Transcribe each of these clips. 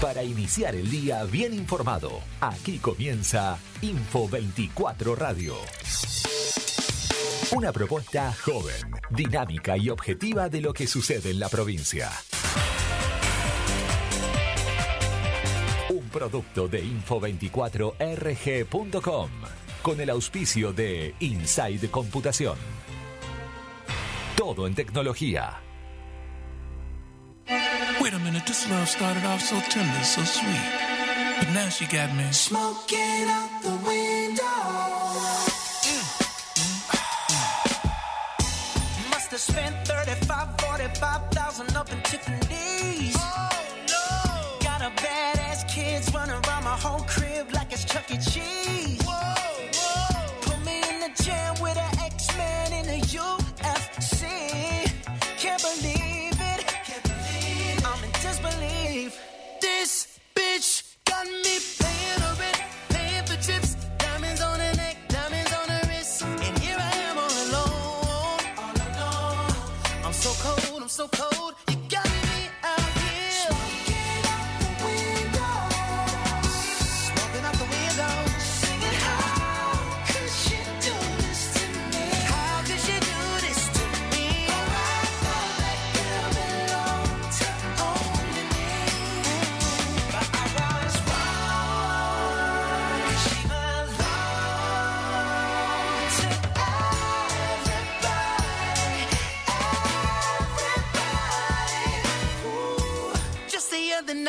Para iniciar el día bien informado, aquí comienza Info 24 Radio. Una propuesta joven, dinámica y objetiva de lo que sucede en la provincia. Un producto de info24rg.com con el auspicio de Inside Computación. Todo en tecnología. Wait a minute, this love started off so tender, so sweet. But now she got me smoking out the window. Must have spent 35, 45,000 up in Tiffany's. Oh no! Got a badass kids running around my whole crib like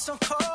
So cold.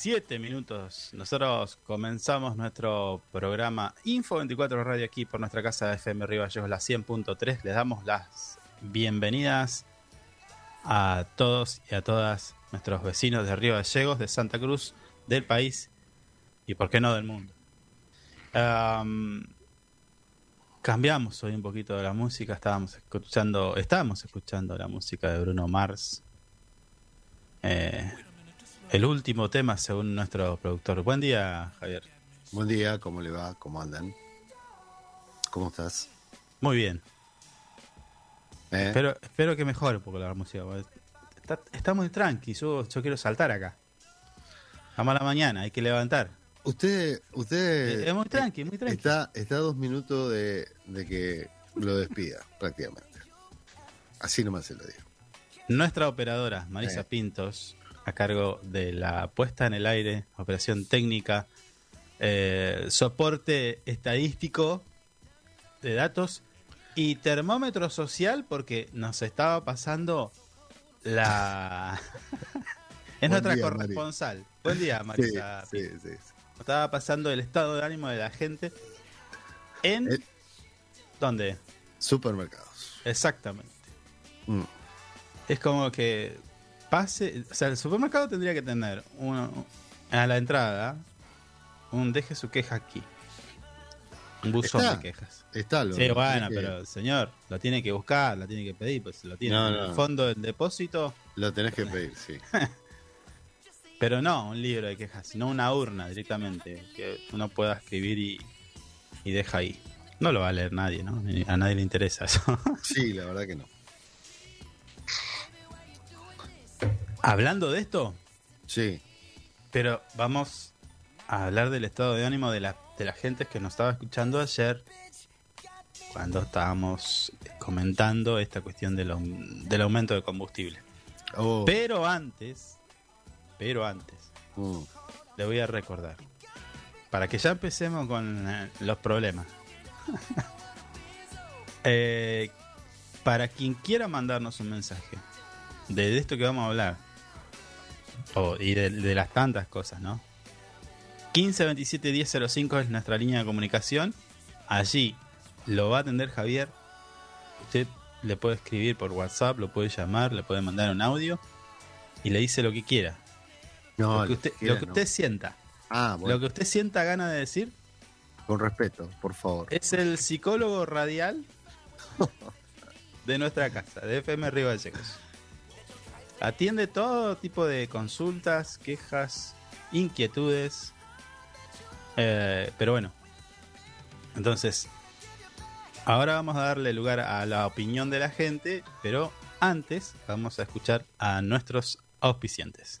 7 minutos. Nosotros comenzamos nuestro programa Info 24 Radio aquí por nuestra casa de FM Río Gallegos, la 100.3. Les damos las bienvenidas a todos y a todas nuestros vecinos de Río Gallegos, de Santa Cruz, del país y, por qué no, del mundo. Am, cambiamos hoy un poquito de la música. Estábamos escuchando, estábamos escuchando la música de Bruno Mars. Eh, el último tema, según nuestro productor. Buen día, Javier. Buen día, ¿cómo le va? ¿Cómo andan? ¿Cómo estás? Muy bien. ¿Eh? Espero, espero que mejore un poco la música. Está, está muy tranqui. Yo, yo quiero saltar acá. A mala mañana, hay que levantar. Usted, usted Es- es muy tranqui, muy tranqui. Está, está a dos minutos de, de que lo despida, prácticamente. Así nomás se lo digo. Nuestra operadora, Marisa Eh. Pintos, a cargo de la puesta en el aire, operación técnica, eh, soporte estadístico de datos y termómetro social porque nos estaba pasando la... es Buen nuestra día, Mari. corresponsal. Buen día, Marisa. Sí, sí, sí, sí. Nos estaba pasando el estado de ánimo de la gente en... Eh. ¿Dónde? Supermercados. Exactamente. Mm. Es como que pase, o sea, el supermercado tendría que tener uno, a la entrada un deje su queja aquí. Un buzón Está. de quejas. Está lo Sí, lo bueno, que- pero señor, lo tiene que buscar, lo tiene que pedir, pues lo tiene No, en no. el fondo del depósito, Lo tenés que pedir, sí. pero no un libro de quejas, sino una urna directamente, que uno pueda escribir y, y deja ahí. No lo va a leer nadie, ¿no? A nadie le interesa eso. Sí, la verdad que no. Hablando de esto, Sí. pero vamos a hablar del estado de ánimo de la, de la gente que nos estaba escuchando ayer cuando estábamos comentando esta cuestión del, del aumento de combustible. Oh, Pero antes, pero antes, mm. le voy a recordar. Para que ya empecemos con eh, los problemas. Eh, para quien quiera mandarnos un mensaje de esto que vamos a hablar, o, y de, de las tantas cosas, ¿no? 15 27 10 05 es nuestra línea de comunicación. Allí lo va a atender Javier. Usted le puede escribir por WhatsApp, lo puede llamar, le puede mandar un audio y le dice lo que quiera. No, lo que usted, quiera lo que no. usted sienta. Ah, bueno, Lo que usted sienta gana de decir con respeto, por favor. es el psicólogo radial de nuestra casa, de FM Río Gallegos. Atiende todo tipo de consultas, quejas, inquietudes. Eh, pero bueno, entonces, ahora vamos a darle lugar a la opinión de la gente, pero antes vamos a escuchar a nuestros auspiciantes.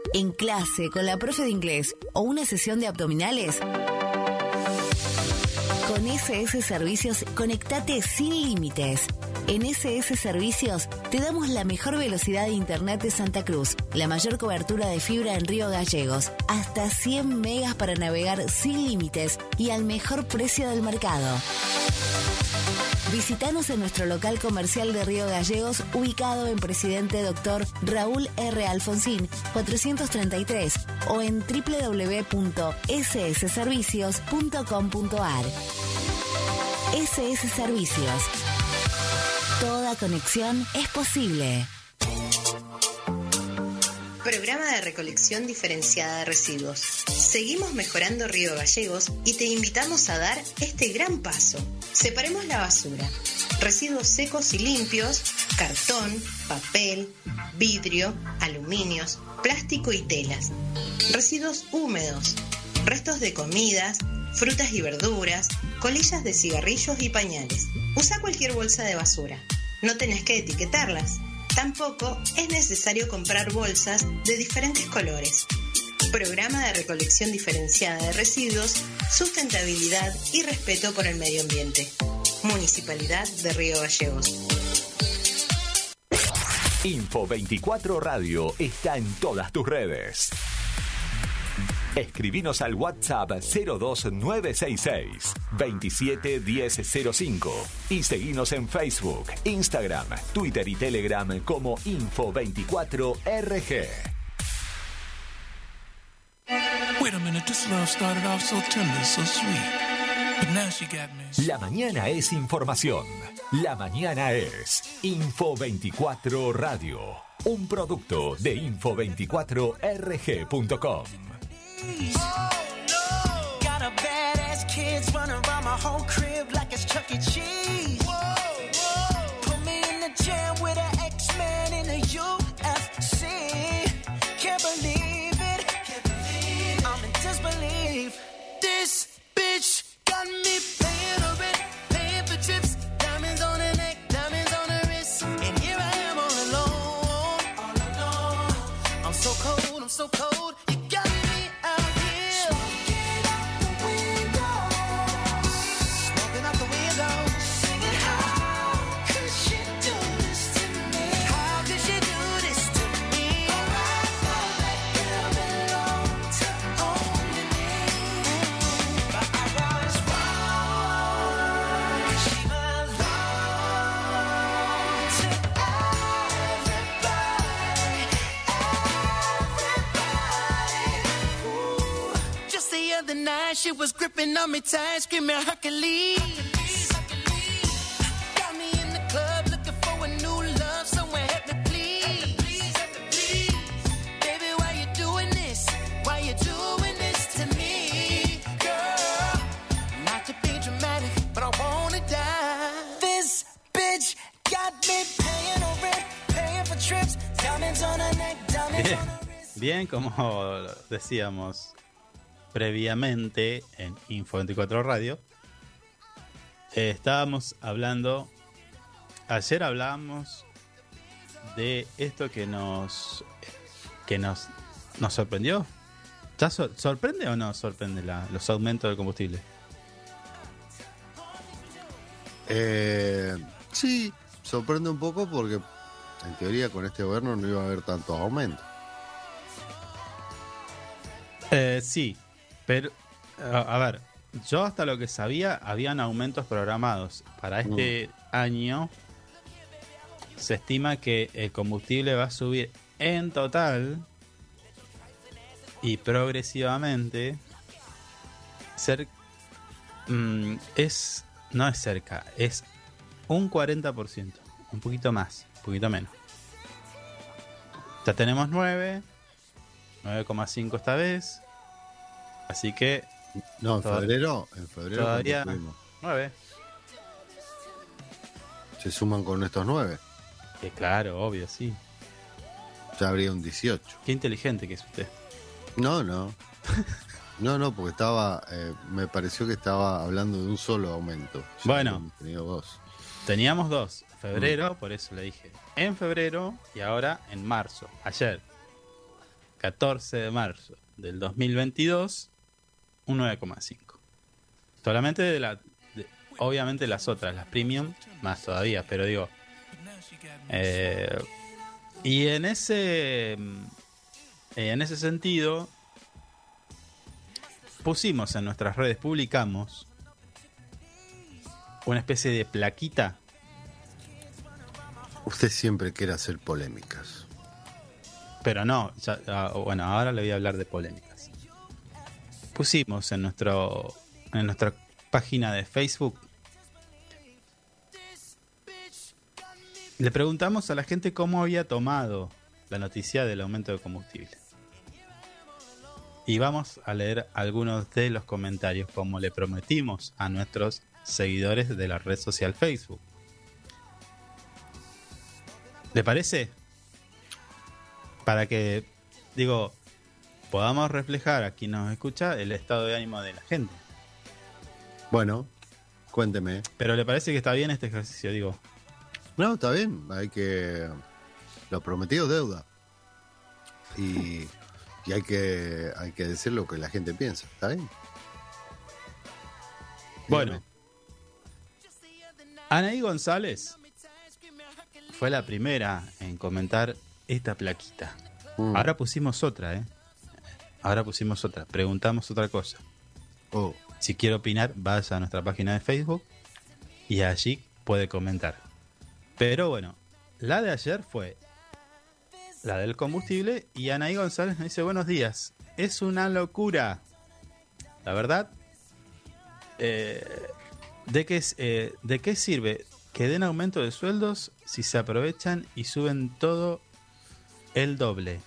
en clase, con la profe de inglés o una sesión de abdominales? Con SS Servicios, conectate sin límites. En SS Servicios te damos la mejor velocidad de Internet de Santa Cruz, la mayor cobertura de fibra en Río Gallegos, hasta 100 megas para navegar sin límites y al mejor precio del mercado. Visítanos en nuestro local comercial de Río Gallegos, ubicado en Presidente Dr. Raúl R. Alfonsín, 433, o en www.ssservicios.com.ar. SS Servicios. Toda conexión es posible. Programa de recolección diferenciada de residuos. Seguimos mejorando Río Gallegos y te invitamos a dar este gran paso. Separemos la basura. Residuos secos y limpios, cartón, papel, vidrio, aluminios, plástico y telas. Residuos húmedos, restos de comidas, frutas y verduras, colillas de cigarrillos y pañales. Usa cualquier bolsa de basura. No tenés que etiquetarlas. Tampoco es necesario comprar bolsas de diferentes colores. Programa de recolección diferenciada de residuos, sustentabilidad y respeto por el medio ambiente. Municipalidad de Río Gallegos. Info 24 Radio está en todas tus redes. Escribinos al WhatsApp 02966 271005 y seguinos en Facebook, Instagram, Twitter y Telegram como Info24RG. Wait a minute, this love started off so tender, so sweet. But now she got me. La mañana es información. La mañana es Info24 Radio. Un producto de Info24RG.com. This bitch got me she was gripping on me tight, screaming Hercules. Got me in the club looking for a new love, someone help me please. Baby, why you doing this? Why you doing this to me, girl? Not to be dramatic, but I wanna die. This bitch got me paying no rent, paying for trips, diamonds on her neck, diamonds Bien, on her wrist. bien, como decíamos previamente en Info 24 Radio, eh, estábamos hablando, ayer hablábamos de esto que nos que nos nos sorprendió. ¿Ya sor- sorprende o no sorprende la- los aumentos del combustible? Eh, sí, sorprende un poco porque en teoría con este gobierno no iba a haber tantos aumentos. Eh, sí, pero a, a ver, yo hasta lo que sabía habían aumentos programados. Para este año se estima que el combustible va a subir en total y progresivamente cer- mm, es no es cerca, es un 40%, un poquito más, un poquito menos. Ya tenemos 9, 9,5 esta vez. Así que No, en febrero, en febrero todavía. 9. se suman con estos nueve. Que claro, obvio, sí. Ya habría un 18. Qué inteligente que es usted. No, no. No, no, porque estaba, eh, me pareció que estaba hablando de un solo aumento. Bueno. tenido dos. Teníamos dos. Febrero, por eso le dije. En febrero y ahora en marzo. Ayer. 14 de marzo del 2022. Un 9,5. Solamente de la... de- obviamente las otras, las premium, más todavía. Pero digo... eh, y en ese... mm, En ese sentido... Pusimos en nuestras redes, publicamos una especie de plaquita Usted siempre quiere hacer polémicas. Pero no, ya- ah, bueno, ahora le voy a hablar de polémicas. Pusimos en nuestro en nuestra página de Facebook le preguntamos a la gente cómo había tomado la noticia del aumento de combustible. Y vamos a leer algunos de los comentarios como le prometimos a nuestros seguidores de la red social Facebook. ¿Le parece? Para que, digo, podamos reflejar a quien nos escucha el estado de ánimo de la gente. Bueno, cuénteme. Pero ¿le parece que está bien este ejercicio? Digo, No, está bien. Hay que. Lo prometido deuda. Y, y hay que hay que decir lo que la gente piensa. ¿Está bien? bueno. Anaí González fue la primera en comentar esta plaquita. Mm. Ahora pusimos otra, ¿eh? Ahora pusimos otra. Preguntamos otra cosa. Oh, Si quiere opinar, vaya a nuestra página de Facebook y allí puede comentar. Pero bueno, la de ayer fue la del combustible y Anaí González nos dice buenos días. Es una locura. La verdad, eh, ¿de, qué, eh, ¿de qué sirve que den aumento de sueldos si se aprovechan y suben todo el doble?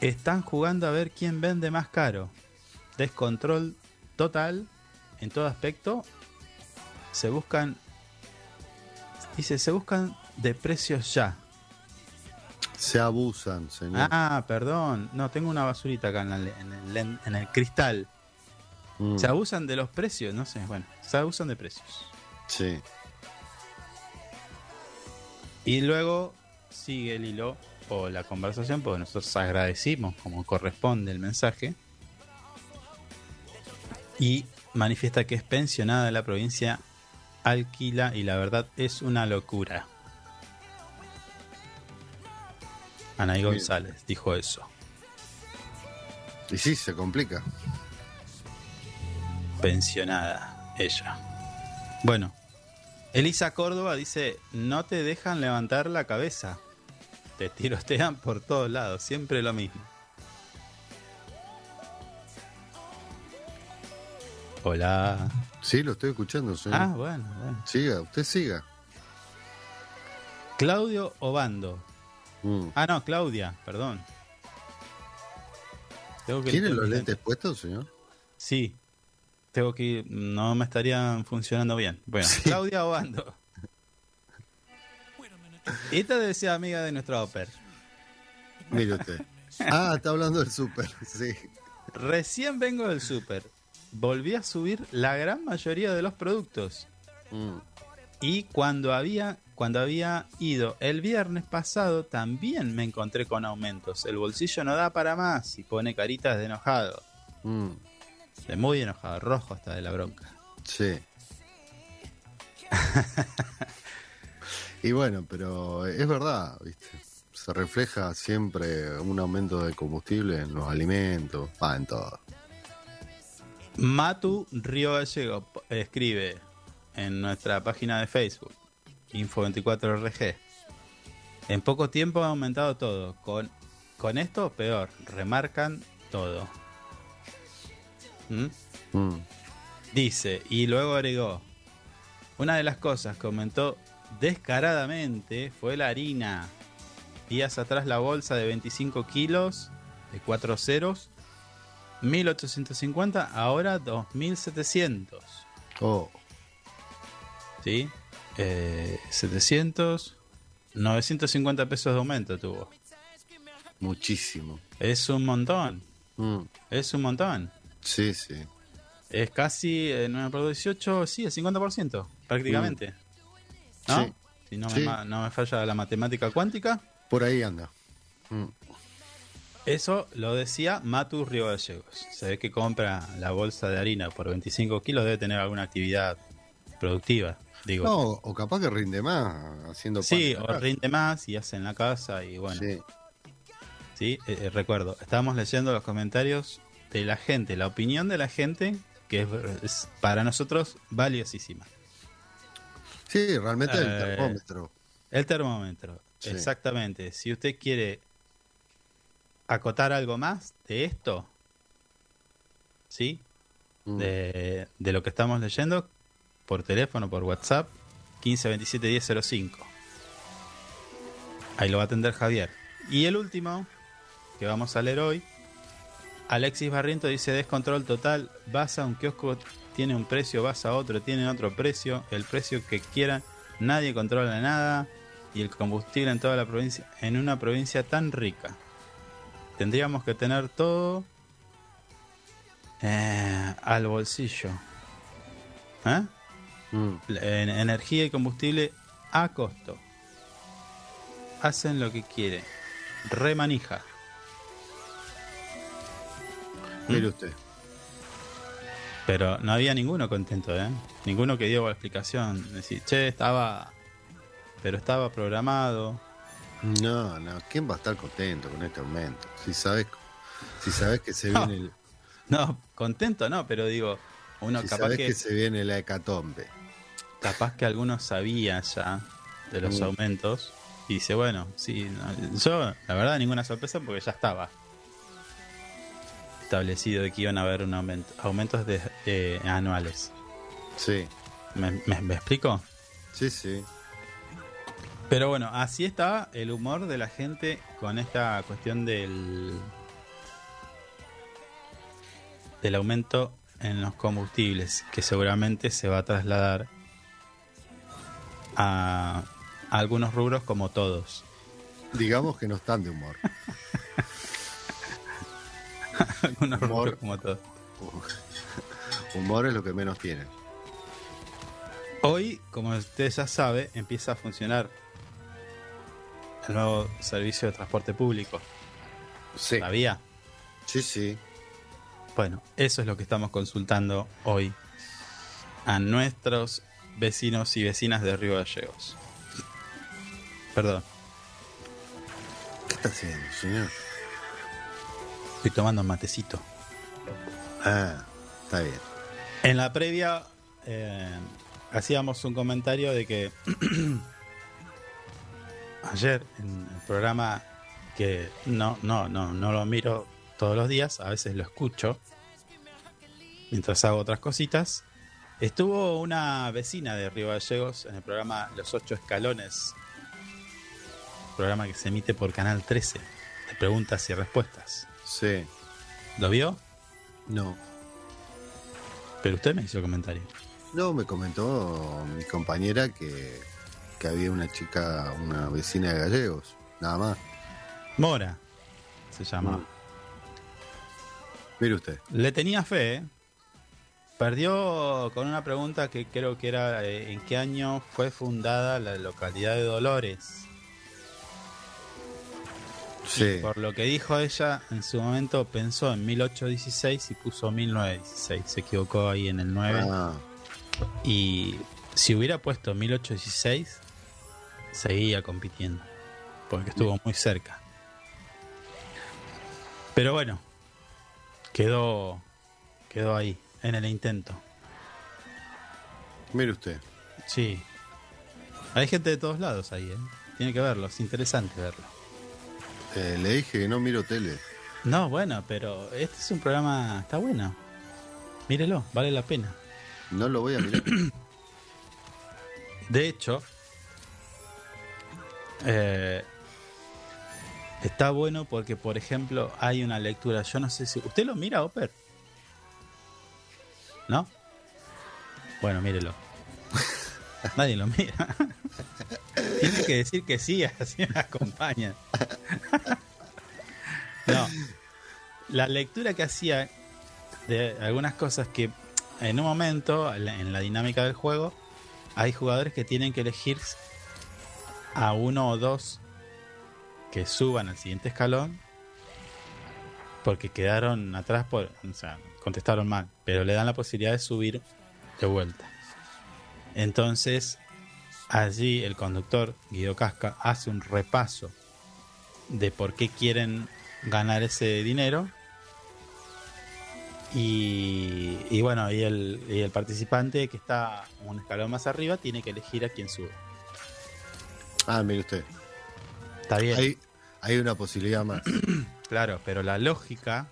Están jugando a ver quién vende más caro descontrol total en todo aspecto. Se buscan, dice, se buscan de precios ya. se abusan, señor. Ah, perdón, no, tengo una basurita acá en, la le- en el, len- en el cristal. Mm, Se abusan de los precios, no sé, bueno, se abusan de precios. sí. Y luego sigue el hilo o la conversación, porque nosotros agradecimos como corresponde el mensaje. Y manifiesta que es pensionada de la provincia, alquila y la verdad es una locura. Anaí. González dijo eso. Y sí, se complica. Pensionada, ella. Bueno, Elisa Córdoba dice, no te dejan levantar la cabeza. Te tirotean por todos lados, siempre lo mismo. Hola. Sí, lo estoy escuchando, señor. Ah, bueno, bueno. Siga, usted siga. Claudio Obando. Mm. Ah, no, Claudia, perdón. Tengo que ¿Tiene los lentes puestos, señor? Sí. Tengo que ir- No me estarían funcionando bien. Bueno, Claudia Obando. Esta debe ser amiga de nuestra Oper. Mire usted. Ah, está hablando del súper, sí. Recién vengo del súper. Volví a subir la gran mayoría de los productos. Mm. Y cuando había, cuando había ido el viernes pasado, también me encontré con aumentos. El bolsillo no da para más y pone caritas de enojado. Mm. De muy enojado, rojo hasta de la bronca. Sí. y bueno, pero es verdad, ¿viste? Se refleja siempre un aumento de combustible en los alimentos, ah, en todo. Matu Río Gallego escribe en nuestra página de Facebook, Info24RG. En poco tiempo ha aumentado todo. Con, con esto, peor. Remarcan todo. ¿Mm? Mm. Dice, y luego agregó, una de las cosas que aumentó descaradamente fue la harina. Días atrás la bolsa de 25 kilos, de 4 ceros, 1850, ahora 2700. Oh, ¿Sí? Eh, 700, 950 pesos de aumento tuvo. muchísimo. Es un montón, Mm. es un montón. Sí, sí. Es casi, eh, 9 por 18, sí, el 50%, prácticamente. ¿No? Sí. Si no, Sí. me, no me falla la matemática cuántica. Por ahí anda. Mm. Eso lo decía Matus Río Gallegos. Se ve que compra la bolsa de harina por 25 kilos, debe tener alguna actividad productiva. Digo, No, o capaz que rinde más haciendo sí, pan. o rinde más y hace en la casa y bueno. Sí. Sí, eh, eh, recuerdo, estábamos leyendo los comentarios de la gente, la opinión de la gente, que es, es para nosotros valiosísima. Sí, realmente el Eh, termómetro. El termómetro, Sí. exactamente. Si usted quiere acotar algo más de esto, ¿sí? Mm. De, de lo que estamos leyendo, por teléfono, por WhatsApp, 1527 1005. Ahí lo va a atender Javier. Y el último, que vamos a leer hoy, Alexis Barriento dice descontrol total, vas a un kiosco, tiene un precio, vas a otro, tiene otro precio, el precio que quieran, nadie controla nada y el combustible en toda la provincia, en una provincia tan rica. Tendríamos que tener todo eh, al bolsillo. ¿Eh? Mm. En energía y combustible a costo. Hacen lo que quieren. Remanija. Mire usted. Pero no había ninguno contento, ¿eh? Ninguno que dio la explicación. Decir, che, estaba. Pero estaba programado. No, no, ¿quién va a estar contento con este aumento? Si sabes, si sabes que se No. viene el, No, contento no, pero digo, uno si capaz sabes que, que... se viene la hecatombe. capaz que algunos sabía ya de los Mm. aumentos. Y dice, bueno, sí, no, yo, la verdad, ninguna sorpresa porque ya estaba establecido de que iban a haber un aumento, aumentos de, eh, anuales. Sí, ¿Me, me- me explico? sí, sí. Pero bueno, así estaba el humor de la gente con esta cuestión del del aumento en los combustibles, que seguramente se va a trasladar a, a algunos rubros como todos. Digamos que no están de humor. algunos Humor. como todos. Humor es lo que menos tienen. Hoy, como usted ya sabe, empieza a funcionar el nuevo servicio de transporte público. Sí. ¿Sabía? Sí, sí. Bueno, eso es lo que estamos consultando hoy a nuestros vecinos y vecinas de Río Gallegos. Perdón, ¿Qué está haciendo, señor? Estoy tomando un matecito. Ah, está bien. En la previa eh, hacíamos un comentario de que ayer en el programa que no, no, no, no lo miro todos los días, a veces lo escucho. mientras hago otras cositas. Estuvo una vecina de Río Gallegos en el programa Los Ocho Escalones, programa que se emite por Canal 13, de preguntas y respuestas. Sí. ¿Lo vio? No. Pero usted me hizo el comentario. No, me comentó mi compañera que, que había una chica, una vecina de gallegos, nada más. Mora se llama. Mm. Mire usted. Le tenía fe. ¿eh? Perdió con una pregunta que creo que era eh, ¿en qué año fue fundada la localidad de Dolores? Sí. Por lo que dijo ella, en su momento pensó en 1816 y puso 1916. Se equivocó ahí en el 9. Ah, Y si hubiera puesto 1816, seguía compitiendo. Porque estuvo muy cerca. Pero bueno, quedó, quedó ahí, en el intento. mire usted. Sí. Hay gente de todos lados ahí, ¿eh? Tiene que verlo, es interesante verlo. Eh, le dije que no miro tele. No, bueno, pero este es un programa, está bueno. Mírelo, vale la pena. No lo voy a mirar. De hecho, eh, está bueno porque, por ejemplo, hay una lectura. Yo no sé si. ¿Usted lo mira, Oper? ¿No? Bueno, mírelo. Nadie lo mira. Que decir que sí, así me acompañan. no. La lectura que hacía de algunas cosas que en un momento, en la dinámica del juego, hay jugadores que tienen que elegir a uno o dos que suban al siguiente escalón porque quedaron atrás por, o sea, contestaron mal, pero le dan la posibilidad de subir de vuelta. Entonces, allí el conductor Guido Casca hace un repaso de por qué quieren ganar ese dinero y, y bueno, y el, y el participante que está un escalón más arriba tiene que elegir a quién sube. Ah, mire usted. Está bien, Hay, hay una posibilidad más. claro, pero la lógica,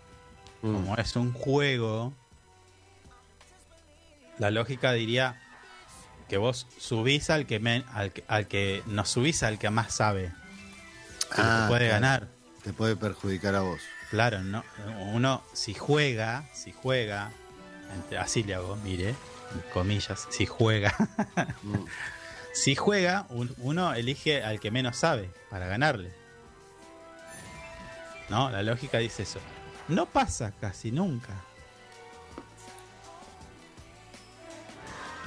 Mm. como es un juego, la lógica diría que vos subís al que, men- al, que al que no subís al que más sabe, que Ah, te puede claro. ganar. Te puede perjudicar a vos. Claro, no, uno si juega, si juega, así le hago, mire, comillas, si juega, Mm. si juega, un- uno elige al que menos sabe para ganarle. No, la lógica dice eso. No pasa casi nunca.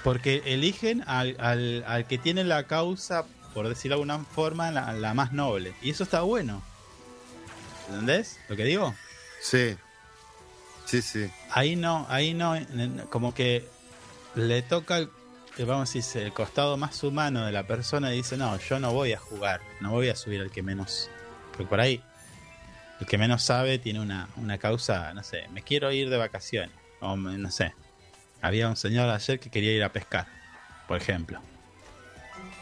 Porque eligen al, al- al que tiene la causa, por decirlo de alguna forma, la, la más noble. Y eso está bueno. ¿Entendés lo que digo? Sí. Sí, sí. Ahí no, ahí no, como que le toca, el, eh, vamos a decir, el costado más humano de la persona y dice, no, yo no voy a jugar, no voy a subir al que menos. Porque por ahí, el que menos sabe tiene una, una causa, no sé, me quiero ir de vacaciones, o me- no sé. Había un señor ayer que quería ir a pescar, por ejemplo.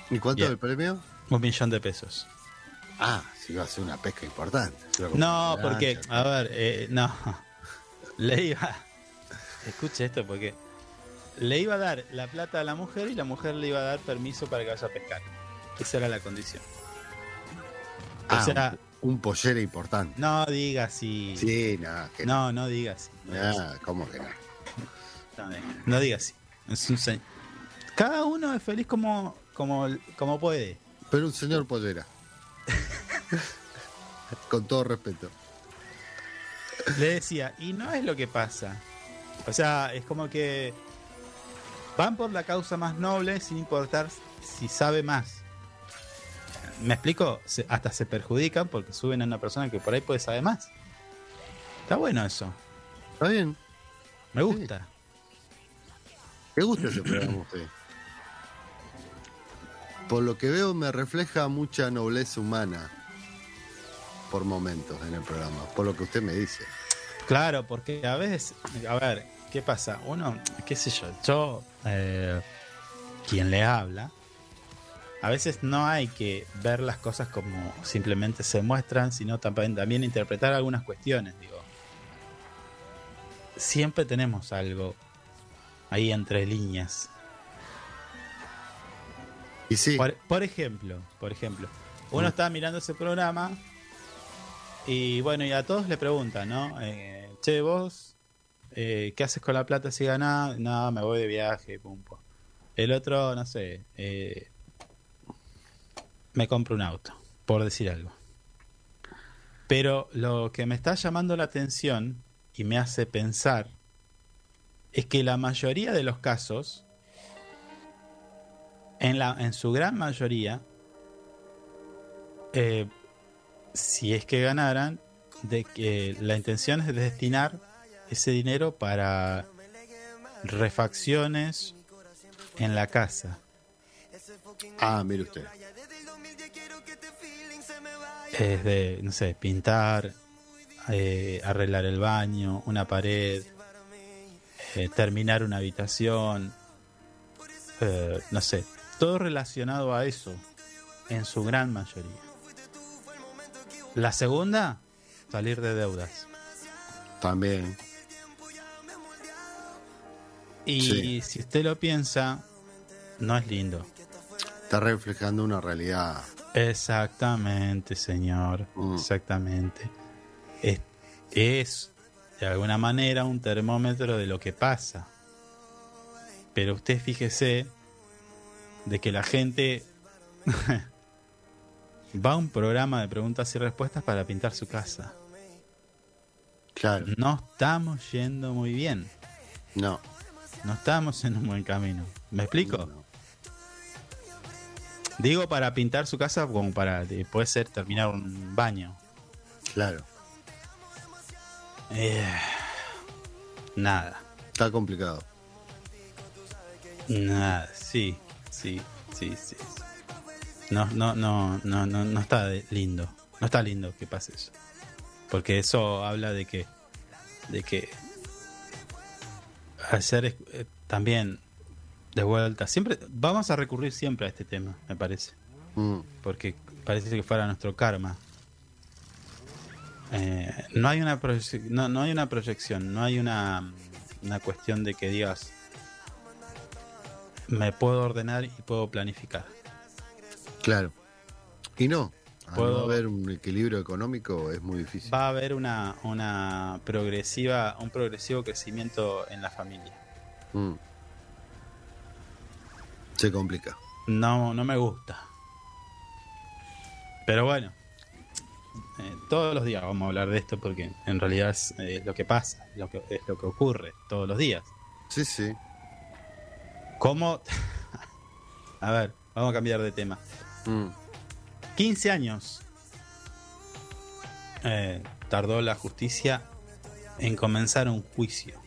¿Y cuánto es el premio? Un millón de pesos. Ah, si va a ser una pesca importante. No, porque, a ver, eh, no. Le iba. Escuche esto, porque le iba a dar la plata a la mujer y la mujer le iba a dar permiso para que vaya a pescar. Esa era la condición. Ah, o sea- un, un pollera importante. No diga así. Sí, que No, no así. No, diga así. Ah, ¿cómo que no? No diga- no diga así. Es un se- Cada uno es feliz como, como, como puede. Pero un señor pollera. Con todo respeto. Le decía, y no es lo que pasa. O sea, es como que van por la causa más noble sin importar si sabe más. ¿Me explico? Se- hasta se perjudican porque suben a una persona que por ahí puede saber más. Está bueno eso. Está bien. Me gusta. ¿Te gusta ese programa a usted? Por lo que veo me refleja mucha nobleza humana por momentos en el programa, por lo que usted me dice. Claro, porque a veces, a ver, ¿qué pasa? Uno, qué sé yo, yo, eh, quien le habla, a veces no hay que ver las cosas como simplemente se muestran, sino también, también interpretar algunas cuestiones, digo. siempre tenemos algo ahí entre líneas. Y sí, Por, por ejemplo, por ejemplo, uno está mirando ese programa y bueno, y a todos le preguntan, ¿no? Eh, che, vos, eh, ¿qué haces con la plata si ganás? No, me voy de viaje, pum, pum. El otro, no sé, eh, me compro un auto, por decir algo. Pero lo que me está llamando la atención y me hace pensar es que la mayoría de los casos, en, la, en su gran mayoría, eh, si es que ganaran, de que la intención es destinar ese dinero para refacciones en la casa. ah, mire usted. Es de, no sé, pintar, eh, arreglar el baño, una pared, eh, terminar una habitación, eh, no sé, todo relacionado a eso, en su gran mayoría. La segunda, salir de deudas. También. Y Sí. si usted lo piensa, no es lindo. Está reflejando una realidad. Exactamente, señor. Mm. Exactamente. Es, es, de alguna manera, un termómetro de lo que pasa. Pero usted fíjese de que la gente va a un programa de preguntas y respuestas para pintar su casa. Claro. No estamos yendo muy bien. No. No estamos en un buen camino. ¿Me explico? no, no. Digo para pintar su casa como para, puede ser, terminar un baño. Claro. Eh, nada, Está complicado. nada, sí, sí, sí, sí. No, no, no, no, no, no está lindo. No está lindo que pase eso. Porque eso habla de que, de que hacer eh, también de vuelta. Siempre, vamos a recurrir siempre a este tema, me parece. Mm, porque parece que fuera nuestro karma. Eh, no hay una no, no hay una proyección, no hay una, una cuestión de que digas me puedo ordenar y puedo planificar. claro. Y no. Al Puedo- no haber un equilibrio económico es muy difícil. Va a haber una, una progresiva, un progresivo crecimiento en la familia. Mm. Se complica. No, no me gusta. Pero bueno, eh, todos los días vamos a hablar de esto porque en realidad es eh, lo que pasa, lo que, es lo que ocurre todos los días. Sí, sí. ¿Cómo? a ver, vamos a cambiar de tema. Mm. 15 años eh, tardó la justicia en comenzar un juicio.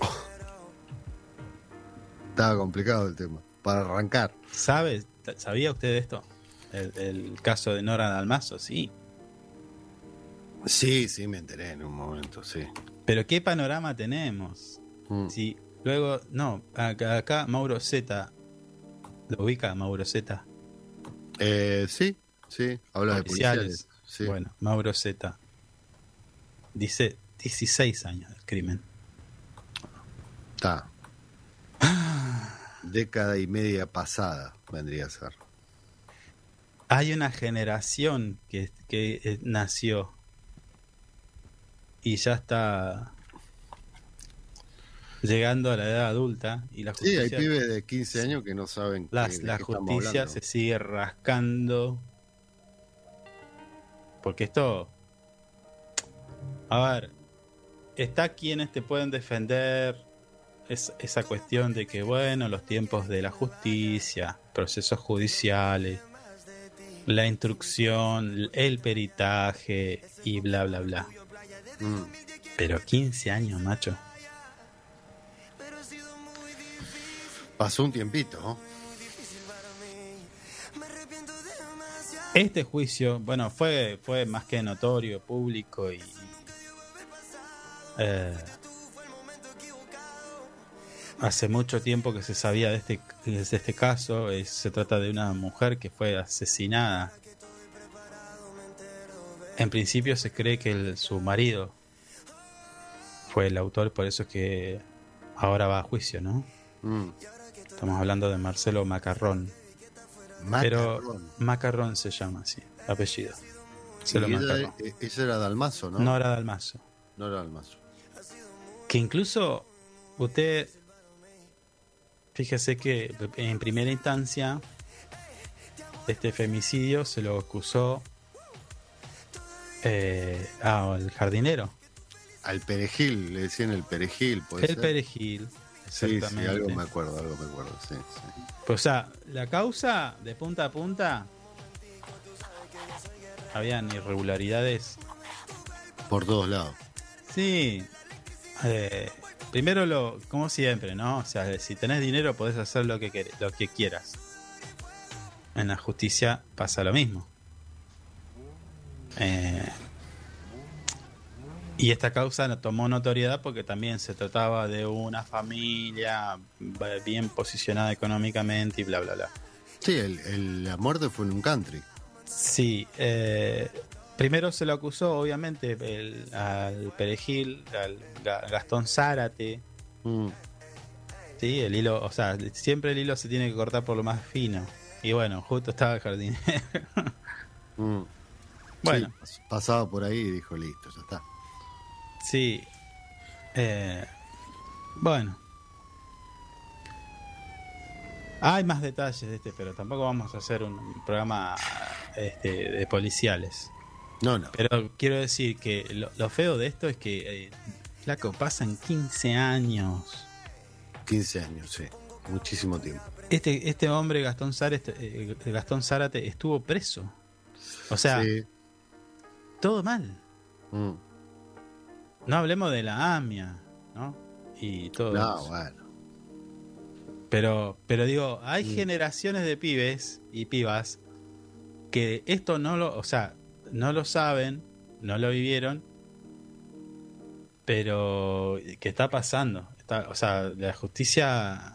Estaba complicado el tema. Para arrancar. ¿Sabe? ¿Sabía usted de esto? El, el caso de Nora Dalmazo, sí. Sí, sí, me enteré en un momento, sí. Pero ¿qué panorama tenemos? Mm. Si luego, no, acá, acá Mauro Z, ¿lo ubica Mauro Z? Eh, sí, sí. Habla de Policiales. Sí. Bueno, Mauro Z. Dice 16 años del crimen. Está. Década y media pasada vendría a ser. Hay una generación que, que eh, nació y ya está llegando a la edad adulta y la Sí, hay justicia, pibes de 15 años que no saben las- de la justicia se sigue rascando. Porque esto... A ver, está quienes te pueden defender es, esa cuestión de que, bueno, los tiempos de la justicia, procesos judiciales, la instrucción, el peritaje y bla, bla, bla. Mm. Pero 15 años, macho. Pasó un tiempito, ¿no? Este juicio, bueno, fue, fue más que notorio, público y... eh, hace mucho tiempo que se sabía de este, de este caso. Es- se trata de una mujer que fue asesinada. En principio se cree que el- su marido fue el autor, por eso es que ahora va a juicio, ¿no? Mm. Estamos hablando de Marcelo Macarrón. Pero Macarrón se llama así, apellido. Marcelo Macarrón. e- ese era Dalmazo, ¿no? Nora Dalmazo. No era Dalmazo. Que incluso usted, fíjese que en primera instancia, este femicidio se lo acusó eh, al jardinero, Al perejil, le decían el perejil. ¿puede el ser? perejil. Sí, algo me acuerdo, algo me acuerdo, sí, sí. Pues, o sea, la causa de punta a punta, habían irregularidades. Por todos lados. Sí. eh, primero lo, como siempre, ¿no? O sea, si tenés dinero podés hacer lo que quer- lo que quieras. En la justicia pasa lo mismo. Eh, y esta causa tomó notoriedad porque también se trataba de una familia eh, bien posicionada económicamente y bla, bla, bla. Sí, el, el- la muerte fue en un country. Sí, eh, primero se lo acusó, obviamente, el- al Perejil, al Ga- Gastón Zárate. Mm. Sí, el hilo, o sea, siempre el hilo se tiene que cortar por lo más fino. Y bueno, justo estaba el jardinero. Mm. Bueno. Sí, pas- pasaba por ahí y dijo, listo, ya está. Sí. Eh, bueno. Hay más detalles de este, pero tampoco vamos a hacer un programa este, de policiales. No, no. Pero quiero decir que lo, lo feo de esto es que, eh, flaco, pasan 15 años. 15 años, sí. Muchísimo tiempo. Este, este hombre, Gastón Zárate, eh, Gastón Zárate, estuvo preso. O sea, Sí. Todo mal. Mm. No hablemos de la AMIA, ¿no? Y todo. No, eso. bueno. Pero, pero digo, hay Mm. generaciones de pibes y pibas que esto no lo, o sea, no lo saben, no lo vivieron, pero que está pasando. Está, o sea, la justicia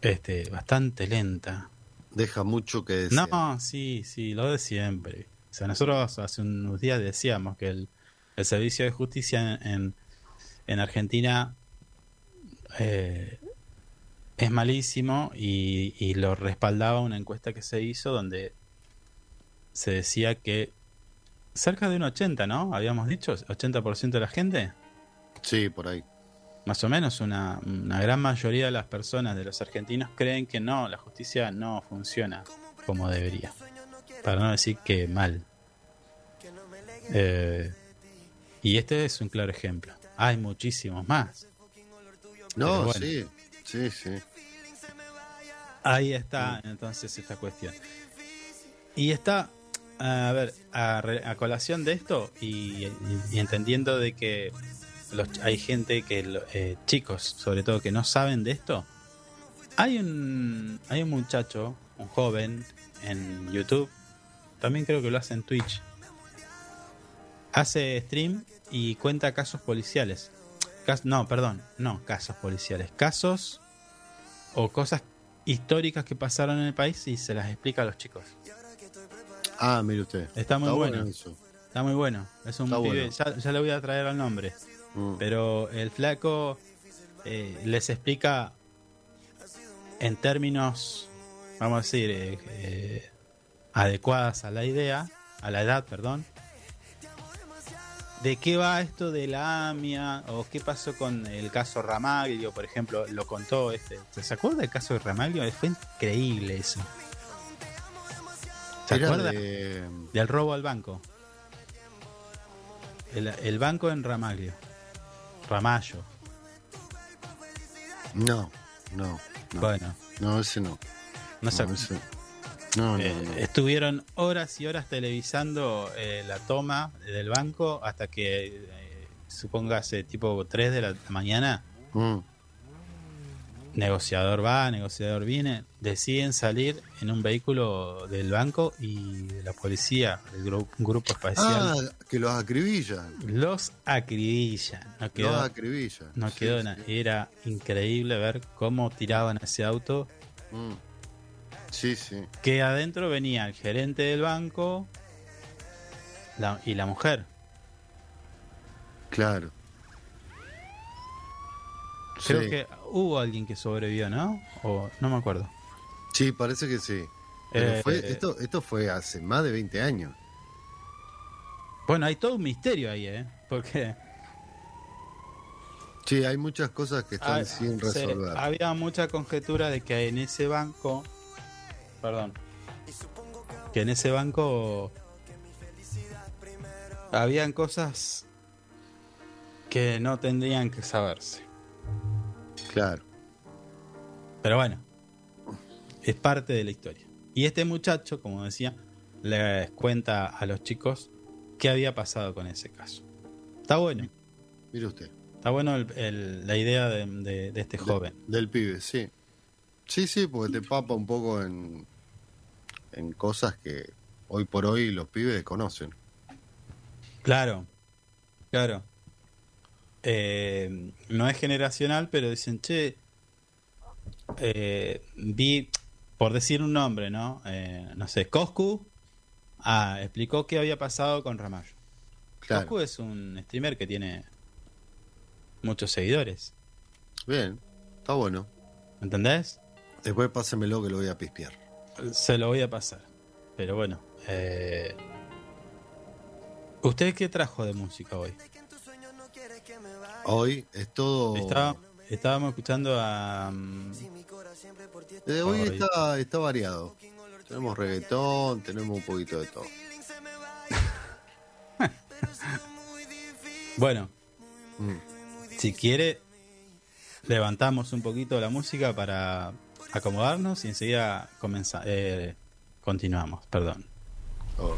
este, bastante lenta. Deja mucho que decir. No, sí, sí, lo de siempre. Nosotros hace unos días decíamos que el, el servicio de justicia en, en Argentina eh, es malísimo y, y lo respaldaba una encuesta que se hizo donde se decía que cerca de un 80, ¿no? Habíamos dicho, 80% de la gente, Sí, por ahí. más o menos una, una gran mayoría de las personas, de los argentinos, creen que no, la justicia no funciona como debería. Para no decir que mal. Eh, y este es un claro ejemplo. Hay muchísimos más. No, bueno. sí. Sí, sí. Ahí está entonces esta cuestión. Y está, a ver, a, a colación de esto y, y entendiendo de que los, hay gente que, eh, chicos sobre todo, que no saben de esto, hay un, hay un muchacho, un joven en YouTube, también creo que lo hace en Twitch, hace stream y cuenta casos policiales. Cas- no, perdón, no casos policiales, casos o cosas históricas que pasaron en el país y se las explica a los chicos. Ah, mire usted. Está muy bueno. eso. Está muy bueno. Es un pibe, bueno. ya, ya le voy a traer al nombre. Mm. Pero el flaco eh, les explica en términos, vamos a decir, eh, eh, adecuadas a la idea, a la edad, perdón. ¿De qué va esto de la AMIA? ¿O qué pasó con el caso Ramaglio, por ejemplo? Lo contó este. ¿Se acuerda del caso de Ramaglio? Fue increíble eso. ¿Se acuerda? de- Del robo al banco. El, el banco en Ramaglio. Ramallo. No, no. No, Bueno, no ese no. no se No, ese- no, no, Eh, no. Estuvieron horas y horas televisando eh, la toma del banco hasta que, eh, supóngase, tipo 3 de la mañana, Mm. negociador va, negociador viene, deciden salir en un vehículo del banco y la policía, el gru- un grupo Ah, espacial, que los acribillan. los acribillan. No quedó, Los acribillan. no quedó sí. nada. Era increíble ver cómo tiraban ese auto Mm. Sí, sí. que adentro venía el gerente del banco la- y la mujer. Claro. Creo Sí. que hubo alguien que sobrevivió, ¿no? O no me acuerdo. Sí, parece que sí. Pero Eh, fue, eh. esto, esto fue hace más de 20 años. Bueno, hay todo un misterio ahí, ¿eh? Porque Sí, hay muchas cosas que están Ah, sin resolver. había mucha conjetura de que en ese banco, perdón, que en ese banco habían cosas que no tendrían que saberse. Claro. Pero bueno, es parte de la historia. Y este muchacho, como decía, les cuenta a los chicos qué había pasado con ese caso. Está bueno, Mire usted. está bueno el- el- la idea de, de- de este joven. Del pibe, sí. Sí, sí, porque te papa un poco en, en cosas que hoy por hoy los pibes conocen. Claro, claro. Eh, no es generacional, pero dicen, che, eh, vi, por decir un nombre, ¿no? Eh, no sé, Coscu, ah, explicó qué había pasado con Ramallo. Claro. Coscu es un streamer que tiene muchos seguidores, Bien, está bueno. ¿entendés? Después pásemelo que lo voy a pispear. Se lo voy a pasar. Pero bueno, eh, ¿usted qué trajo de música hoy? Hoy es todo. Estábamos escuchando a... mm, Eh, hoy Hoy. está, está variado. Tenemos reggaetón, tenemos un poquito de todo. Bueno, Mm. si quiere, levantamos un poquito la música para acomodarnos y enseguida comenza- eh, continuamos. Perdón. Oh.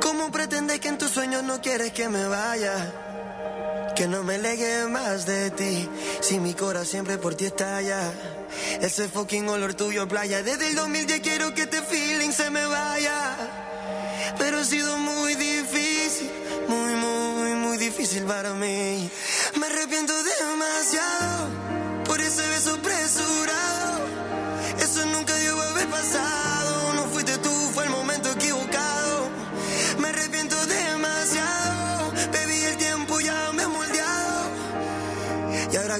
¿Cómo pretendes que en tus sueños no quieres que me vaya? Que no me legue más de ti. Si mi corazón siempre por ti estalla. Ese fucking olor tuyo playa. Desde el 2010 quiero que este feeling se me vaya. Pero ha sido muy difícil. Muy, muy, muy difícil para mí. Me arrepiento demasiado. Por ese beso apresurado. Eso nunca debió haber pasado.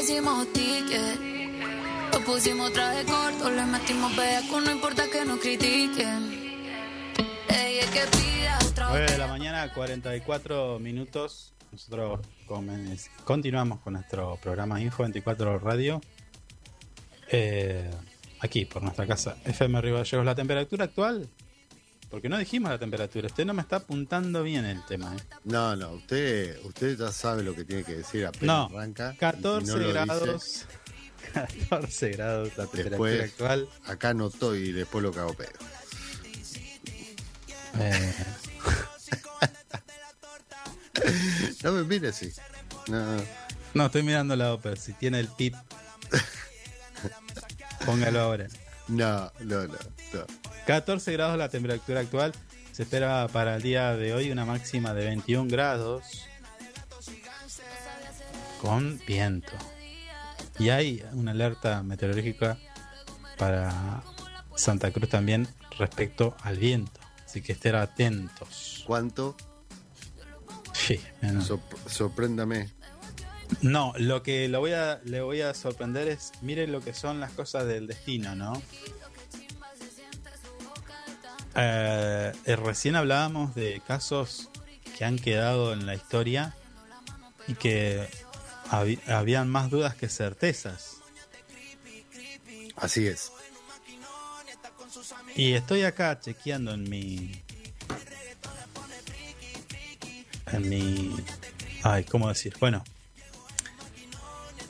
Hicimos ticket. Lo pusimos traje corto, le metimos no importa que nos critiquen. Es que pida otra 9 de la mañana, 44 minutos. Nosotros continuamos con nuestro programa Info 24 Radio. Eh, aquí, por nuestra casa, FM Río Gallegos. La temperatura actual, porque no dijimos la temperatura. Usted no me está apuntando bien el tema. ¿eh? No, no, usted, usted ya sabe lo que tiene que decir apenas No, arranca. y 14 si no lo dice, grados. 14 grados la temperatura Después- actual. acá no estoy y después lo cago pedo. Eh, No me mire así. No, no. estoy mirando la ópera. Si tiene el pip, póngalo ahora. No, no, no, no. 14 grados la temperatura actual. Se espera para el día de hoy una máxima de 21 grados. Con viento. Y hay una alerta meteorológica para Santa Cruz también respecto al viento. Así que estén atentos. ¿Cuánto? Sí. Sop- sorpréndame. No, lo que lo voy a, le voy a sorprender es, miren lo que son las cosas del destino, ¿no? Eh, eh, recién hablábamos de casos que han quedado en la historia y que habían más dudas que certezas. Así es. Y estoy acá chequeando en mi. En mi. Ay, ¿cómo decir? Bueno.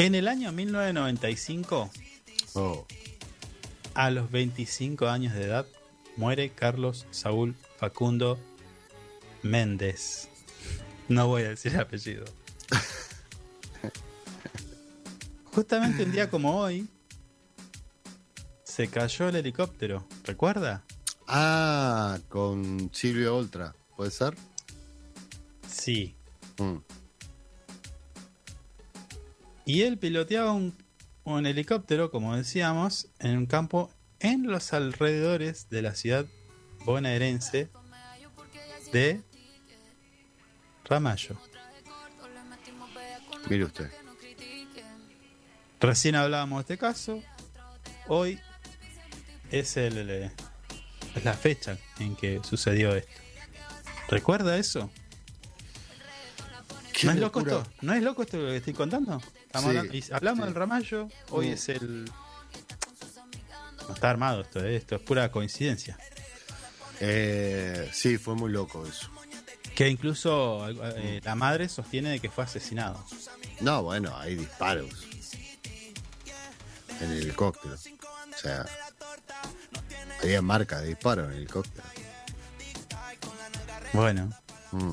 En el año 1995, Oh, a los 25 años de edad, muere Carlos Saúl Facundo Méndez. No voy a decir el apellido. Justamente un día como hoy, se cayó el helicóptero. ¿Recuerda? Ah, con Silvio Oltra, ¿puede ser? Sí. Mm. Y él piloteaba un, un helicóptero, como decíamos, en un campo en los alrededores de la ciudad bonaerense de Ramallo. Mire usted. Recién hablábamos de este caso. Hoy es, el, es la fecha en que sucedió esto. ¿Recuerda eso? ¿No es loco esto? ¿No es loco esto que estoy contando? Sí, hablamos del Ramallo, hoy Mm. es el... No está armado esto, ¿eh? esto es pura coincidencia. Eh, sí, fue muy loco eso. Que incluso eh, la madre sostiene de que fue asesinado. No, bueno, hay disparos. En el helicóptero. O sea, había marca de disparo en el helicóptero. Bueno, Mm.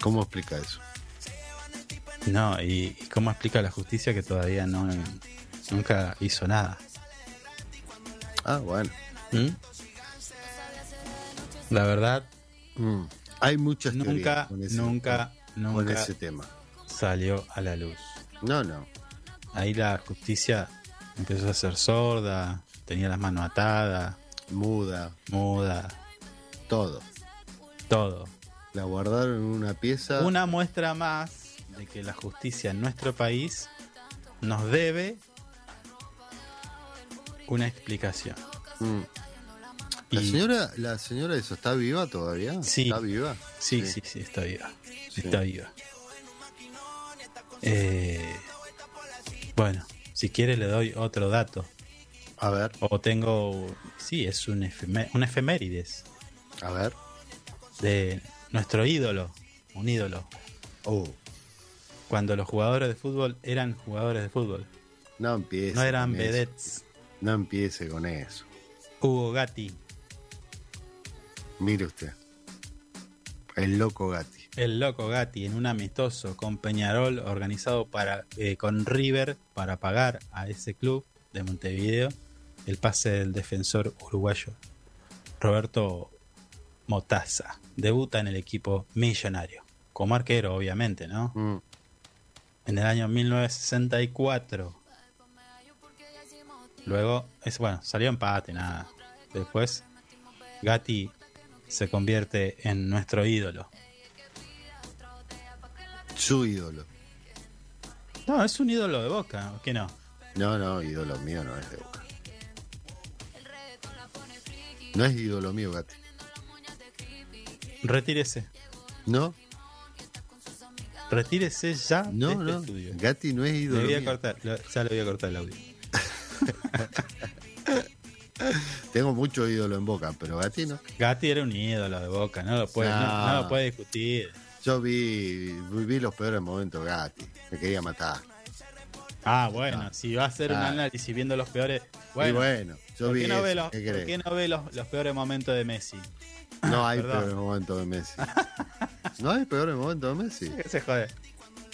¿Cómo explica eso? No, y, y cómo explica la justicia que todavía no nunca hizo nada. Ah, bueno. ¿Mm? La verdad, Mm. Hay muchas nunca, con ese, nunca, con nunca ese tema. salió a la luz. No, no. Ahí la justicia empezó a ser sorda, tenía las manos atadas, Muda, muda, todo. todo. La guardaron en una pieza. Una muestra más de que la justicia en nuestro país nos debe una explicación. Mm. La Y- señora, la señora eso está viva todavía. Sí. Está viva. Sí, sí, sí, está viva. Sí. Está viva. Eh, bueno, si quiere le doy otro dato. A ver, O tengo... Sí, es un, efemé- un efemérides a ver. de nuestro ídolo. Un ídolo. Oh, Cuando los jugadores de fútbol eran jugadores de fútbol. no empiece. No eran con eso. vedettes. No empiece con eso. Hugo Gatti, Mire usted. El loco Gatti. el loco Gatti, en un amistoso con Peñarol organizado para, eh, con River para pagar a ese club de Montevideo el pase del defensor uruguayo Roberto Motaza. Debuta en el equipo millonario. Como arquero, obviamente, ¿no? Mm. En el año 1964. Luego, es bueno, salió empate, nada. Después, Gatti se convierte en nuestro ídolo. Su ídolo. No, es un ídolo de Boca, ¿o qué no? No, no, ídolo mío no es de Boca. No es ídolo mío, Gatti. Retírese. ¿No? Retírese ya No, de este no. estudio. Gatti no es Le ídolo voy a cortar, lo- ya le voy a cortar el audio. Tengo mucho ídolo en Boca, pero Gatti no. Gatti era un ídolo de Boca, no lo puede, no, No. no lo puede discutir. Yo vi, vi los peores momentos de Gatti. Me quería matar. Ah, bueno, si va a hacer un Ah. análisis viendo los peores. y Bueno, bueno, yo ¿por vi qué eso, ve, los, ¿qué por qué no ve los, los peores momentos de Messi? No hay peores momentos de Messi. No hay peores momentos de Messi. ¿Qué se jode?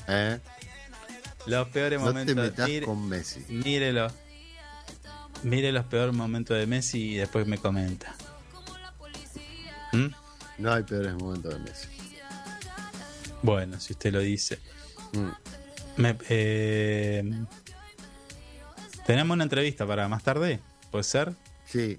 ¿Eh? Los peores No te momentos. metas mire- con Messi. Mírelo. Mire los peores momentos de Messi y después me comenta. ¿Mm? No hay peores momentos de Messi. Bueno, si usted lo dice. Mm. Me- eh, tenemos una entrevista para más tarde, ¿puede ser? Sí.